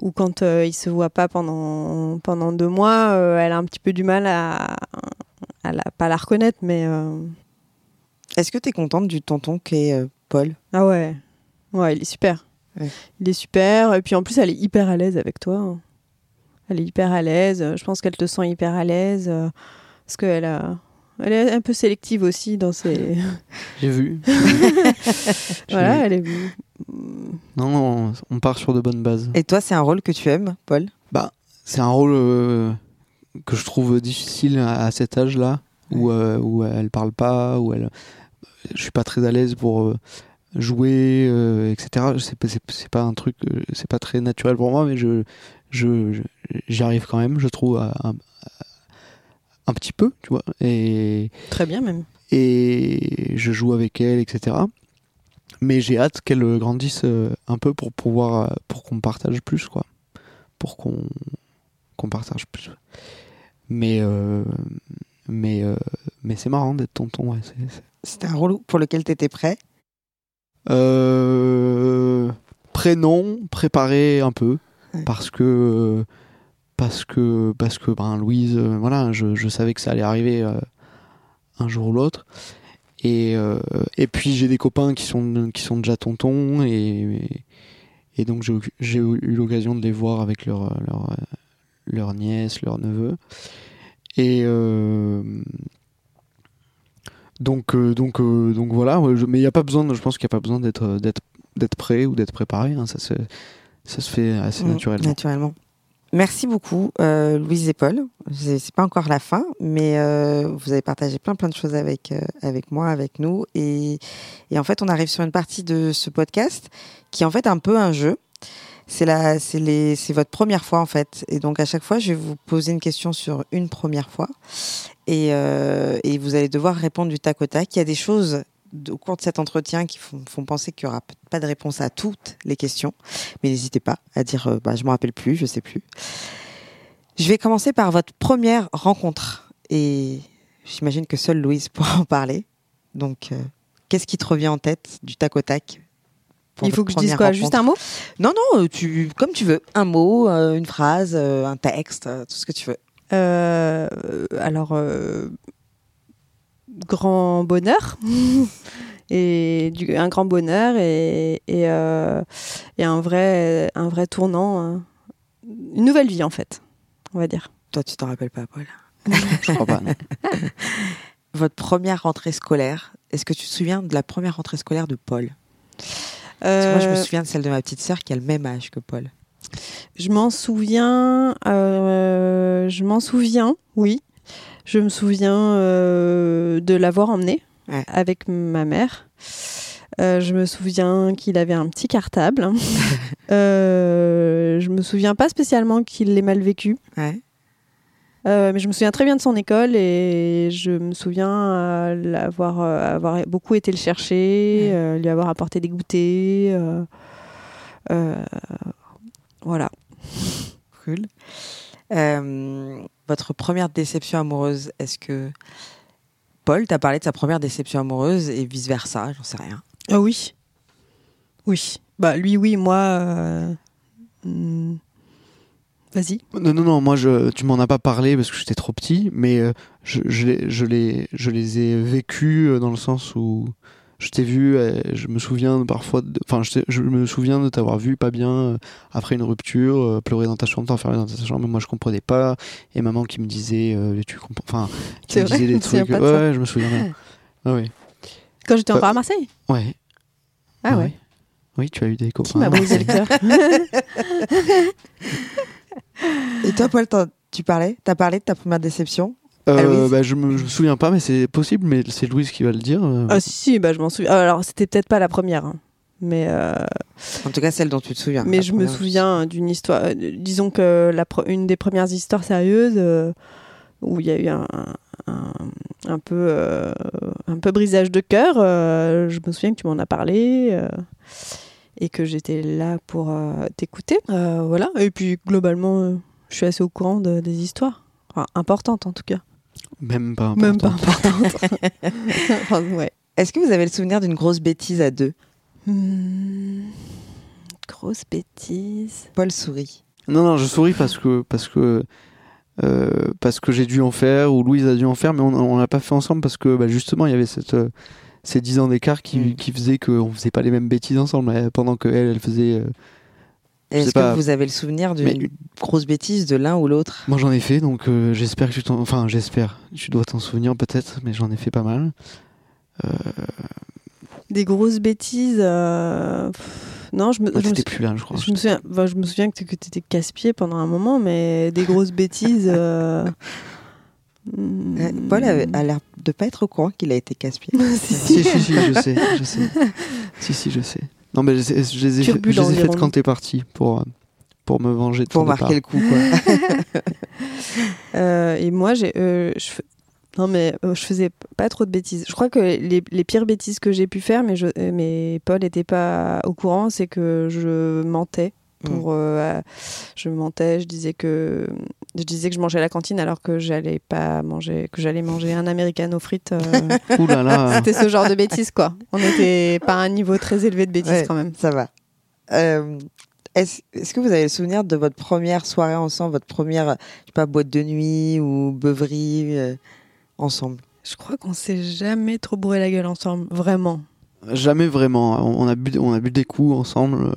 où quand euh, il se voit pas pendant, pendant deux mois, euh, elle a un petit peu du mal à, à la, pas la reconnaître, mais Est-ce que tu es contente du tonton qu'est euh, Paul? Ah ouais, ouais, il est super. Ouais. Il est super, et puis en plus elle est hyper à l'aise avec toi. Elle est hyper à l'aise. Je pense qu'elle te sent hyper à l'aise parce qu'elle a, elle est un peu sélective aussi dans ses. *laughs* *laughs* J'ai vu. voilà, elle est. Non, non, on part sur de bonnes bases. Et toi, c'est un rôle que tu aimes, Paul? C'est un rôle euh, que je trouve difficile à, à cet âge-là, où, euh, où elle parle pas, où elle, je suis pas très à l'aise pour euh, jouer, euh, etc. C'est pas, c'est, c'est pas un truc, c'est pas très naturel pour moi, mais je, je, je- j'y arrive quand même, je trouve, à- à- un petit peu, tu vois. Et, Très bien même. et je joue avec elle, etc. Mais j'ai hâte qu'elle grandisse euh, un peu pour pouvoir, euh, pour qu'on partage plus, quoi. Pour qu'on qu'on partage plus. Mais euh, mais euh, mais c'est marrant d'être tonton, ouais. c'est- c'est- C'était un rôle pour lequel tu étais prêt? Euh, prénom, préparé un peu, Ouais. parce que parce que parce que ben Louise, euh, voilà, je, je savais que ça allait arriver euh, un jour ou l'autre. Et euh, et puis j'ai des copains qui sont qui sont déjà tontons et et donc j'ai eu- l'occasion de les voir avec leur leur leur nièce, leur neveu. Et donc, donc, donc voilà, je- mais il n'y a pas besoin, de- je pense qu'il n'y a pas besoin d'être, d'être, d'être prêt ou d'être préparé, hein, ça, se, ça se fait assez Mm, naturellement. Naturellement. Merci beaucoup, euh, Louise et Paul. C'est pas encore la fin, mais euh, vous avez partagé plein plein de choses avec euh, avec moi, avec nous, et, et en fait, on arrive sur une partie de ce podcast qui est en fait un peu un jeu. C'est la, c'est les, c'est votre première fois en fait, et donc à chaque fois, je vais vous poser une question sur une première fois, et, euh, et vous allez devoir répondre du tac au tac. Il y a des choses au cours de cet entretien qui font, font penser qu'il y aura pas de réponse à toutes les questions, mais n'hésitez pas à dire euh, bah, je me rappelle plus, je sais plus. Je vais commencer par votre première rencontre et j'imagine que seule Louise *laughs* pourra en parler. Donc euh, qu'est-ce qui te revient en tête du tac au tac Il faut que je dise quoi rencontre? Juste un mot? Non non, euh, tu comme tu veux, un mot, euh, une phrase, euh, un texte, euh, tout ce que tu veux. Euh, alors, euh, grand bonheur. *laughs* et du, un grand bonheur et, et, euh, et un, vrai, un vrai tournant hein, une nouvelle vie en fait, on va dire. Toi, tu t'en rappelles pas, Paul? *laughs* Je crois pas. non. *laughs* Votre première rentrée scolaire, est-ce que tu te souviens de la première rentrée scolaire de Paul? Moi, je me Euh, souviens de celle de ma petite sœur qui a le même âge que Paul. Je m'en souviens. euh, je m'en souviens, oui. Je me souviens euh, de l'avoir emmené Ouais. avec ma mère. Euh, je me souviens qu'il avait un petit cartable. *laughs* Euh, je me souviens pas spécialement qu'il l'ait mal vécu. Ouais. Euh, mais je me souviens très bien de son école et je me souviens l'avoir avoir beaucoup été le chercher, Ouais. lui avoir apporté des goûters. voilà. Cool. Votre première déception amoureuse, est-ce que Paul t'a parlé de sa première déception amoureuse et vice versa J'en sais rien. Ah oui. Oui. Bah lui oui, moi. euh, hmm, Vas-y. Non, non, non, moi, je, tu m'en as pas parlé parce que j'étais trop petit, mais euh, je, je, les, je, les, je les ai vécus euh, dans le sens où je t'ai vu, euh, je me souviens parfois, de- enfin, je, me souviens de t'avoir vu pas bien euh, après une rupture, euh, pleurer dans ta chambre, t'enfermer dans ta chambre, mais moi je comprenais pas, et maman qui me disait, euh, tu comprends, enfin, qui me vrai, disait des *laughs* trucs, ouais, je me souviens bien. Ah oui, Quand j'étais Bah, encore à Marseille. ouais. Ah ouais. Oui, tu as eu des copains. Qui m'a brisé le cœur. *laughs* Et toi, Paul, tu parlais T'as parlé de ta première déception Euh, Ah, bah, je, me, je me souviens pas, mais c'est possible, mais c'est Louise qui va le dire. euh. ah si, si, bah je m'en souviens. Alors c'était peut-être pas la première, hein. mais euh, En tout cas, celle dont tu te souviens. mais la je me première. souviens d'une histoire. euh, disons que la pre- une des premières histoires sérieuses euh, où il y a eu un, un, un peu euh, un peu brisage de cœur. euh, je me souviens que tu m'en as parlé. euh, et que j'étais là pour euh, t'écouter. Euh, voilà. Et puis globalement, euh, je suis assez au courant de- des histoires. Enfin, importantes en tout cas. Même pas Même pas. *laughs* Enfin, ouais. Est-ce que vous avez le souvenir d'une grosse bêtise à deux Hmm, grosse bêtise. Paul sourit. Non, non, je souris parce que parce que euh, parce que j'ai dû en faire ou Louise a dû en faire, mais on on l'a pas fait ensemble parce que bah, justement il y avait cette euh, ces 10 ans d'écart qui, Mm. qui faisaient qu'on faisait pas les mêmes bêtises ensemble euh, pendant que elle elle faisait. euh, Est-ce que pas. vous avez le souvenir d'une Mais- grosse bêtise de l'un ou l'autre? Moi j'en ai fait donc euh, j'espère que tu t'en enfin j'espère tu dois t'en souvenir peut-être mais j'en ai fait pas mal. Des grosses bêtises. euh, pff, Non, je me, Bah, je me plus là je crois. Je me souviens, enfin, je me souviens que tu étais casse-pied pendant un moment, mais des grosses bêtises. euh. *laughs* Euh, Paul a, l'air de pas être au courant qu'il a été casse-pied. *laughs* Si, Si si. si si je sais je sais. si si je sais. Non mais je, les ai- je les ai, fait, Turbulent, je les ai faites quand t'es parti pour euh, pour me venger de Pour ton marquer le coup, quoi. *laughs* Euh, et moi, j'ai, euh, non mais euh, je faisais pas trop de bêtises. Je crois que les, les pires bêtises que j'ai pu faire, mais, je, mais Paul n'était pas au courant, c'est que je mentais. Pour, euh, je mentais, je disais que je disais que je mangeais à la cantine alors que j'allais pas manger, que j'allais manger un americano frites. euh, Ouh là là. *laughs* C'était ce genre de bêtises, quoi. On n'était pas à un niveau très élevé de bêtises, Ouais, quand même. Ça va. Euh, Est-ce est-ce que vous avez le souvenir de votre première soirée ensemble, votre première, je sais pas, boîte de nuit ou beuverie euh, ensemble? Je crois qu'on s'est jamais trop bourré la gueule ensemble, vraiment. Jamais vraiment. On on a bu, on a bu des coups ensemble.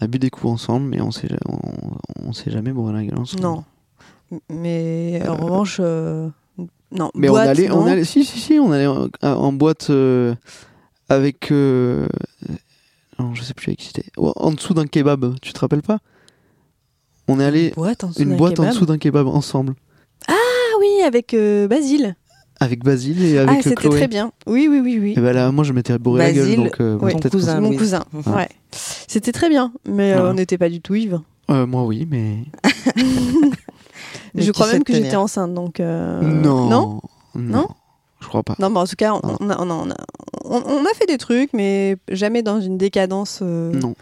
Euh, a bu des coups ensemble, mais on s'est, on, on s'est jamais la gueule ensemble. Non. Mais en revanche, euh, non. Mais boîte, on allait, non. on allait, si, si, si, on allait en, en boîte euh, avec. euh, non, je sais plus avec qui c'était. En dessous d'un kebab, tu te rappelles pas? On est allé Une boîte en dessous d'un kebab. ensemble Ah oui, avec euh, Basile. Avec Basile et Ah, avec euh, c'était très bien. Oui, oui, oui, oui. Et ben là, moi, je m'étais bourré la gueule, Basile, donc euh, ouais, peut-être cousin. Mon cousin. Ouais. C'était très bien, mais euh, on n'était pas du tout. Euh, moi, oui, mais *laughs* Mais Je crois même que j'étais enceinte, donc. euh, non, Non? Non, je crois pas. Non, mais en tout cas, on, a, on, a, on, a, on- on a fait des trucs, mais jamais dans une décadence euh, Non.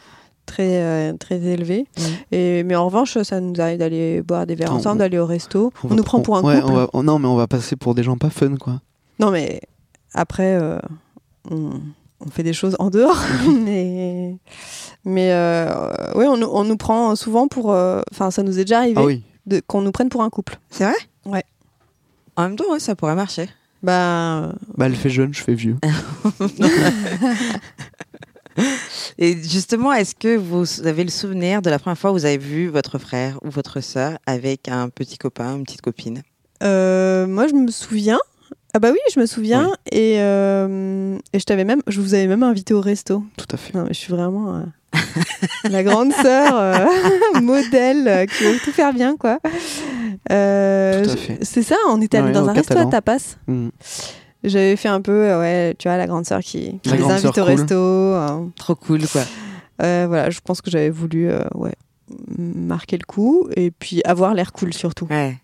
Très, euh, très élevée. Mhm. Et, mais en revanche, ça nous arrive d'aller boire des verres On- ensemble, d'aller au resto. On, nous prend pour un ouais, couple. on va- oh, non, mais on va passer pour des gens pas fun, quoi. Non, mais après, euh, on, on fait des choses en dehors. *laughs* *laughs* mais mais euh, ouais, on, nous- on nous prend souvent pour. euh, Enfin, ça nous est déjà arrivé Ah oui. de- qu'on nous prenne pour un couple. C'est vrai? Ouais. En même temps, ouais, ça pourrait marcher. Bah, Bah, elle fait jeune, je fais vieux. *laughs* *laughs* Et justement, est-ce que vous avez le souvenir de la première fois où vous avez vu votre frère ou votre sœur avec un petit copain, une petite copine? Euh, moi, je me souviens. Ah bah oui, je me souviens. Et, euh, et je t'avais même, je vous avais même invité au resto. Tout à fait. Non, mais je suis vraiment euh, la grande sœur *laughs* modèle qui veut tout faire bien, quoi. Tout à fait. C'est ça, on était allé Ouais, dans un resto à tapas. Mm. J'avais fait un peu, euh, ouais, tu vois, la grande sœur qui, qui les invite au cool. resto. euh, Trop cool, quoi. euh, voilà, je pense que j'avais voulu, euh, ouais, marquer le coup et puis avoir l'air cool surtout. Ouais.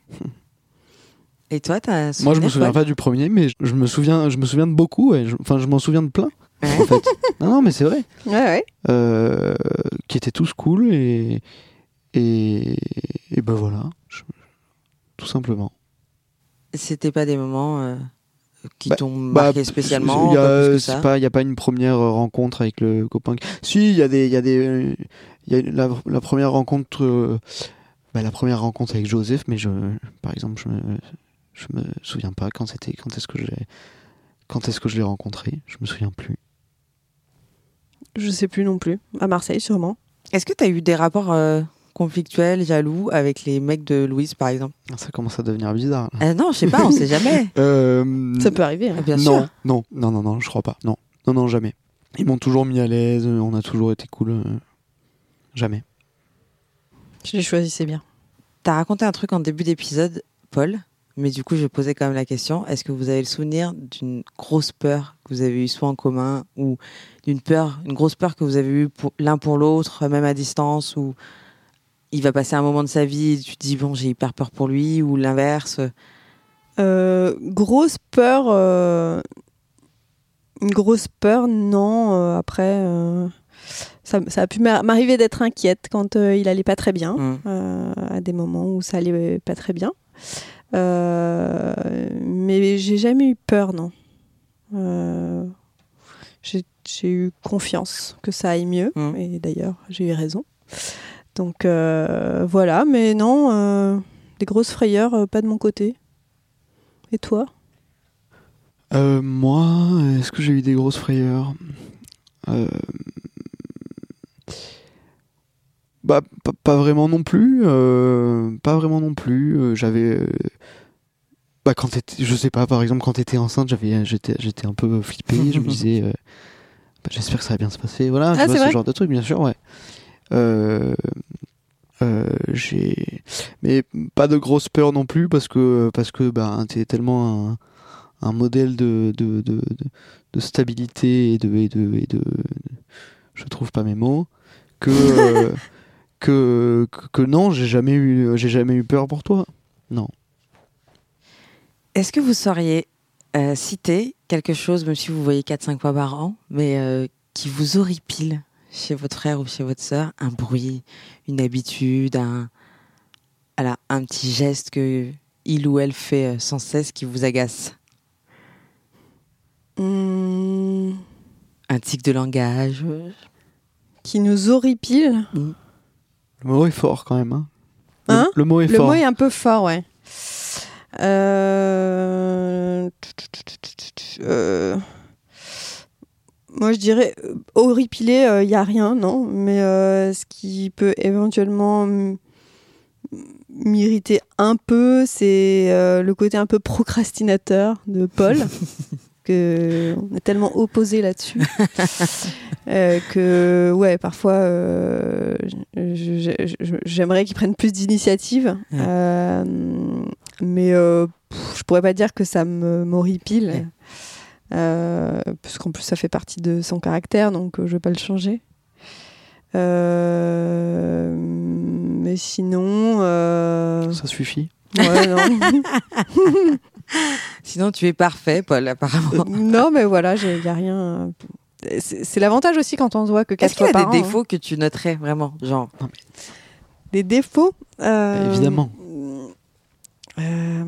Et toi, t'as Moi, je me souviens pas du premier, mais je, je me souviens, je me souviens de beaucoup. Je- Enfin, je m'en souviens de plein. Ouais. En fait. *laughs* non, non, mais c'est vrai. Ouais, ouais. Euh, qui étaient tous cool et et, et ben voilà, je- tout simplement. C'était pas des moments euh, qui Bah, t'ont Bah, spécialement Il y pas a, pas, a une première rencontre avec le copain. Si, il y a des, il y a des, il y a la, la première rencontre, euh, bah, la première rencontre avec Joseph, mais je, par exemple, je me, je me souviens pas quand c'était, quand est-ce que je l'ai, quand est-ce que je l'ai rencontré, je me souviens plus. Je sais plus non plus. À Marseille, sûrement. Est-ce que t'as eu des rapports euh, conflictuels, jaloux avec les mecs de Louise, par exemple Ça commence à devenir bizarre. là. Euh, Non, je sais pas, on sait jamais. *laughs* Euh, Ça peut arriver. hein. Ah, Bien non, sûr. non, non, non, non, je crois pas. Non, non, non, jamais. Ils m'ont toujours mis à l'aise. On a toujours été cool. euh, Jamais. Je les choisissais bien. T'as raconté un truc en début d'épisode, Paul, mais du coup, je posais quand même la question est-ce que vous avez le souvenir d'une grosse peur que vous avez eue soit en commun ou d'une peur, une grosse peur que vous avez eue l'un pour l'autre, même à distance, ou il va passer un moment de sa vie et tu te dis bon, j'ai hyper peur pour lui, ou l'inverse? Euh, grosse peur. euh, Une grosse peur, non. euh, après, ça, ça a pu m'a- m'arriver d'être inquiète quand il allait pas très bien. Euh, à des moments où ça allait pas très bien. Mais j'ai jamais eu peur, non. J'ai eu confiance que ça aille mieux. Mhm. Et d'ailleurs, j'ai eu raison. Donc euh, voilà, mais non, euh, des grosses frayeurs, euh, pas de mon côté. Et toi? Moi, est-ce que j'ai eu des grosses frayeurs? Bah, pas, vraiment non plus. pas vraiment non plus. j'avais. Bah, quand je sais pas, par exemple, quand t'étais enceinte, j'avais, j'étais, j'étais un peu flippé. je me *laughs* disais, bah, j'espère que ça va bien se passer. Voilà, tu Ah, vois, ce genre de truc, bien sûr, ouais. Euh, euh, j'ai, mais pas de grosse peur non plus parce que parce que bah t'es tellement un, un modèle de de, de, de, de stabilité et de, et de et de je trouve pas mes mots que *laughs* euh, que, que que non j'ai jamais eu j'ai jamais eu peur pour toi. Non. Est-ce que vous sauriez euh, citer quelque chose, même si vous voyez 4-5 fois par an, mais euh, qui vous horripile? Chez votre frère ou chez votre sœur Un bruit, une habitude, un, voilà, un petit geste que il ou elle fait euh, sans cesse qui vous agace? Hum, Un tic de langage euh, Qui nous horripile. Le mot est fort quand même hein, Le- Hein? le, mot est Le fort. mot est un peu fort, ouais. Euh, euh, Moi, je dirais euh, horripilé, il n'y a rien, non. Mais euh, ce qui peut éventuellement m'irriter un peu, c'est euh, le côté un peu procrastinateur de Paul. *laughs* que on est tellement opposés là-dessus *laughs* euh, que ouais parfois euh, j'aimerais qu'il prenne plus d'initiative Ouais. euh, mais euh, je pourrais pas dire que ça me m'horripile Ouais. Euh, parce qu'en plus ça fait partie de son caractère donc euh, je vais pas le changer Euh, mais sinon euh, ça suffit ouais, non. *laughs* Sinon, tu es parfait, Paul, apparemment. non, mais voilà, il n'y a rien. euh, C'est l'avantage aussi quand on se voit que quatre Est-ce qu'il y a des hein. défauts que tu noterais vraiment Genre, Des défauts euh, Évidemment. euh,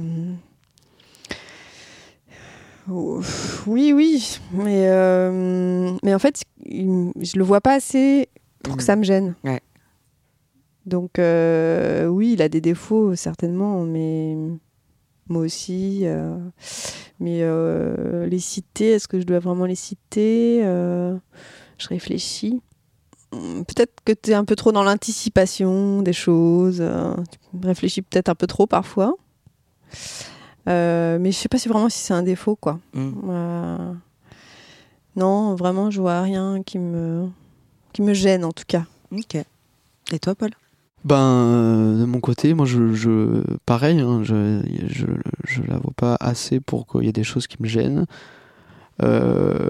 Oui, oui, mais, euh, mais en fait, je le vois pas assez pour que ça me gêne. Ouais. Donc, euh, oui, il a des défauts, certainement, mais moi aussi. euh, mais les citer, est-ce que je dois vraiment les citer Je réfléchis. Peut-être que tu es un peu trop dans l'anticipation des choses. tu réfléchis peut-être un peu trop parfois. Euh, mais je sais pas si vraiment si c'est un défaut, quoi. Mm. Euh, non, vraiment, je vois rien qui me, qui me gêne, en tout cas. Ok. Et toi, Paul? Ben, euh, de mon côté, moi, je, je pareil, hein, je, je, je la vois pas assez pour qu'il y ait des choses qui me gênent. Euh,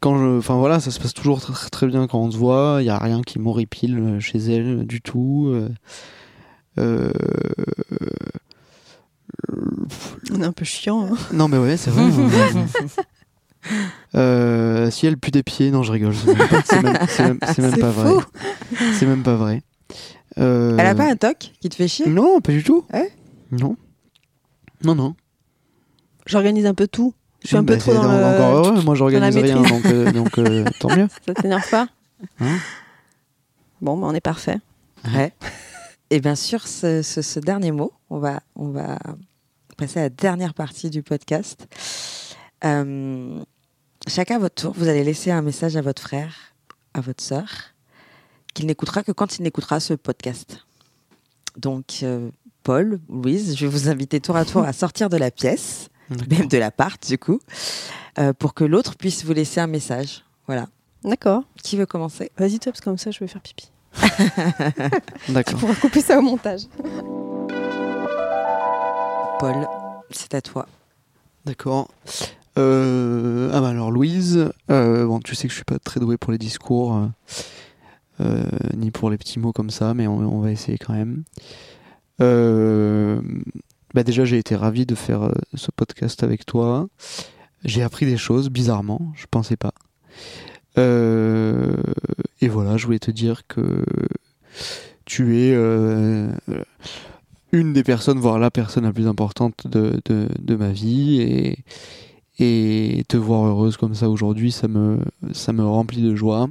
quand je, enfin voilà, ça se passe toujours très, très bien quand on se voit. Il y a rien qui m'horripile chez elle du tout. Euh, euh, On est un peu chiant. hein. non mais ouais, c'est vrai. *laughs* Euh, si elle pue des pieds, non, je rigole. C'est même, pas- même, même- même vrai. C'est même pas vrai. Euh, Elle a pas un toc qui te fait chier? Non, pas du tout. Ouais? Non. Non, non. J'organise un peu tout. Je suis un peu Bah, trop dans donc le... Encore heureux, moi j'organise rien, euh, donc euh, tant mieux. *laughs* Ça t'énerve pas? Hein? Bon, bah, on est parfait. Ouais. Et bien sûr, ce, ce- ce dernier mot, on va, on va passer à la dernière partie du podcast. Euh, chacun à votre tour, vous allez laisser un message à votre frère, à votre sœur, qu'il n'écoutera que quand il n'écoutera ce podcast. Donc, euh, Paul, Louise, je vais vous inviter tour à tour à sortir de la pièce, même de l'appart du coup, euh, pour que l'autre puisse vous laisser un message. Voilà. D'accord. Qui veut commencer? Vas-y, toi, parce que comme ça, je vais faire pipi. *laughs* Tu D'accord. pourras couper ça au montage. Paul, c'est à toi. D'accord. Euh, ah bah alors Louise, euh, bon tu sais que je suis pas très doué pour les discours, euh, euh, ni pour les petits mots comme ça, mais on, on va essayer quand même. Euh, bah déjà j'ai été ravi de faire euh, ce podcast avec toi. J'ai appris des choses bizarrement, je pensais pas. Euh, et voilà, je voulais te dire que tu es euh, une des personnes, voire la personne la plus importante de, de, ma vie et, et te voir heureuse comme ça aujourd'hui, ça me, ça me remplit de joie.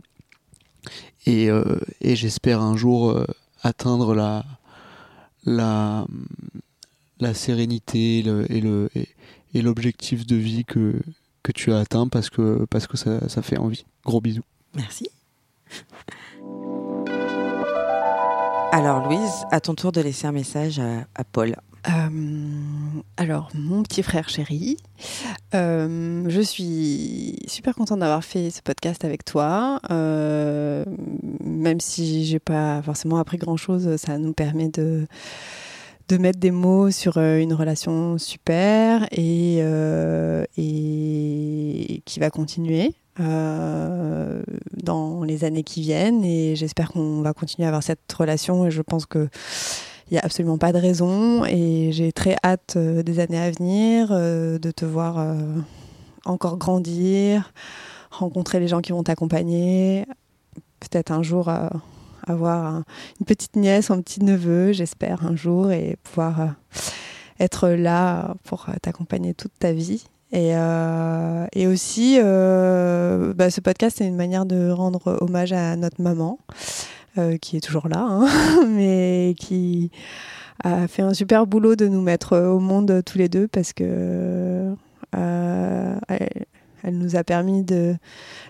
Et, euh, et j'espère un jour atteindre la, la, la sérénité et le et, et l'objectif de vie que, que tu as atteint parce que, parce que ça, ça fait envie. Gros bisous. Merci. Alors Louise, à ton tour de laisser un message à, à Paul. Euh, alors, mon petit frère chéri, euh, je suis super contente d'avoir fait ce podcast avec toi. Euh, même si j'ai pas forcément appris grand chose, ça nous permet de, de mettre des mots sur euh, une relation super et, euh, et qui va continuer. euh, dans les années qui viennent. Et j'espère qu'on va continuer à avoir cette relation. Et je pense que il n'y a absolument pas de raison. Et j'ai très hâte des années à venir de te voir encore grandir, rencontrer les gens qui vont t'accompagner, peut-être un jour avoir un- une petite nièce un petit neveu, j'espère un jour, et pouvoir euh, être là pour euh, t'accompagner toute ta vie. Et, euh, et aussi, bah, ce podcast, c'est une manière de rendre hommage à notre maman, qui est toujours là, hein, *laughs* mais qui a fait un super boulot de nous mettre au monde tous les deux parce que elle, nous a permis de,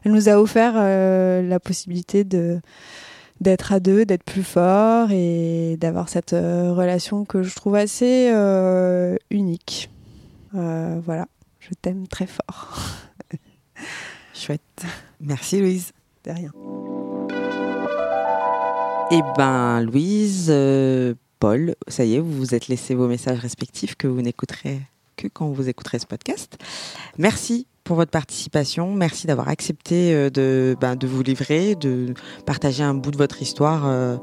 elle nous a offert la possibilité de d'être à deux, d'être plus fort et d'avoir cette euh, relation que je trouve assez euh, unique. Euh, voilà, je t'aime très fort. *laughs* Chouette. Merci Louise. De rien. Eh ben Louise, Paul, ça y est, vous vous êtes laissé vos messages respectifs que vous n'écouterez que quand vous écouterez ce podcast. Merci pour votre participation. Merci d'avoir accepté euh, de, ben, de vous livrer, de partager un bout de votre histoire euh,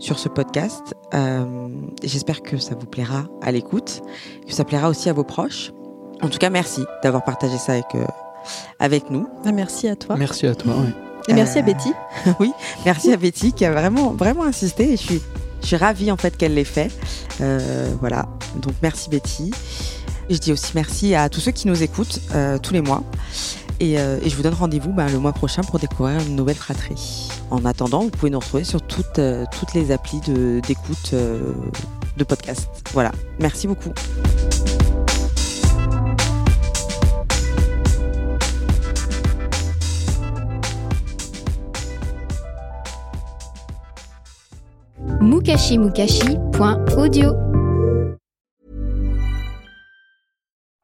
sur ce podcast. Euh, J'espère que ça vous plaira à l'écoute, que ça plaira aussi à vos proches. En tout cas, merci d'avoir partagé ça avec, euh, avec nous. Ah, merci à toi. Merci à toi. ouais. Et merci à Betty. *laughs* Merci à Betty qui a vraiment, vraiment insisté et je suis, je suis ravie en fait qu'elle l'ait fait. Euh, voilà, donc merci Betty. Je dis aussi merci à tous ceux qui nous écoutent euh, tous les mois. Euh, et, je vous donne rendez-vous ben, le mois prochain pour découvrir une nouvelle fratrie. En attendant, vous pouvez nous retrouver sur toutes, euh, les applis d'écoute de, de podcast. Voilà, merci beaucoup. mukashimukashi.audio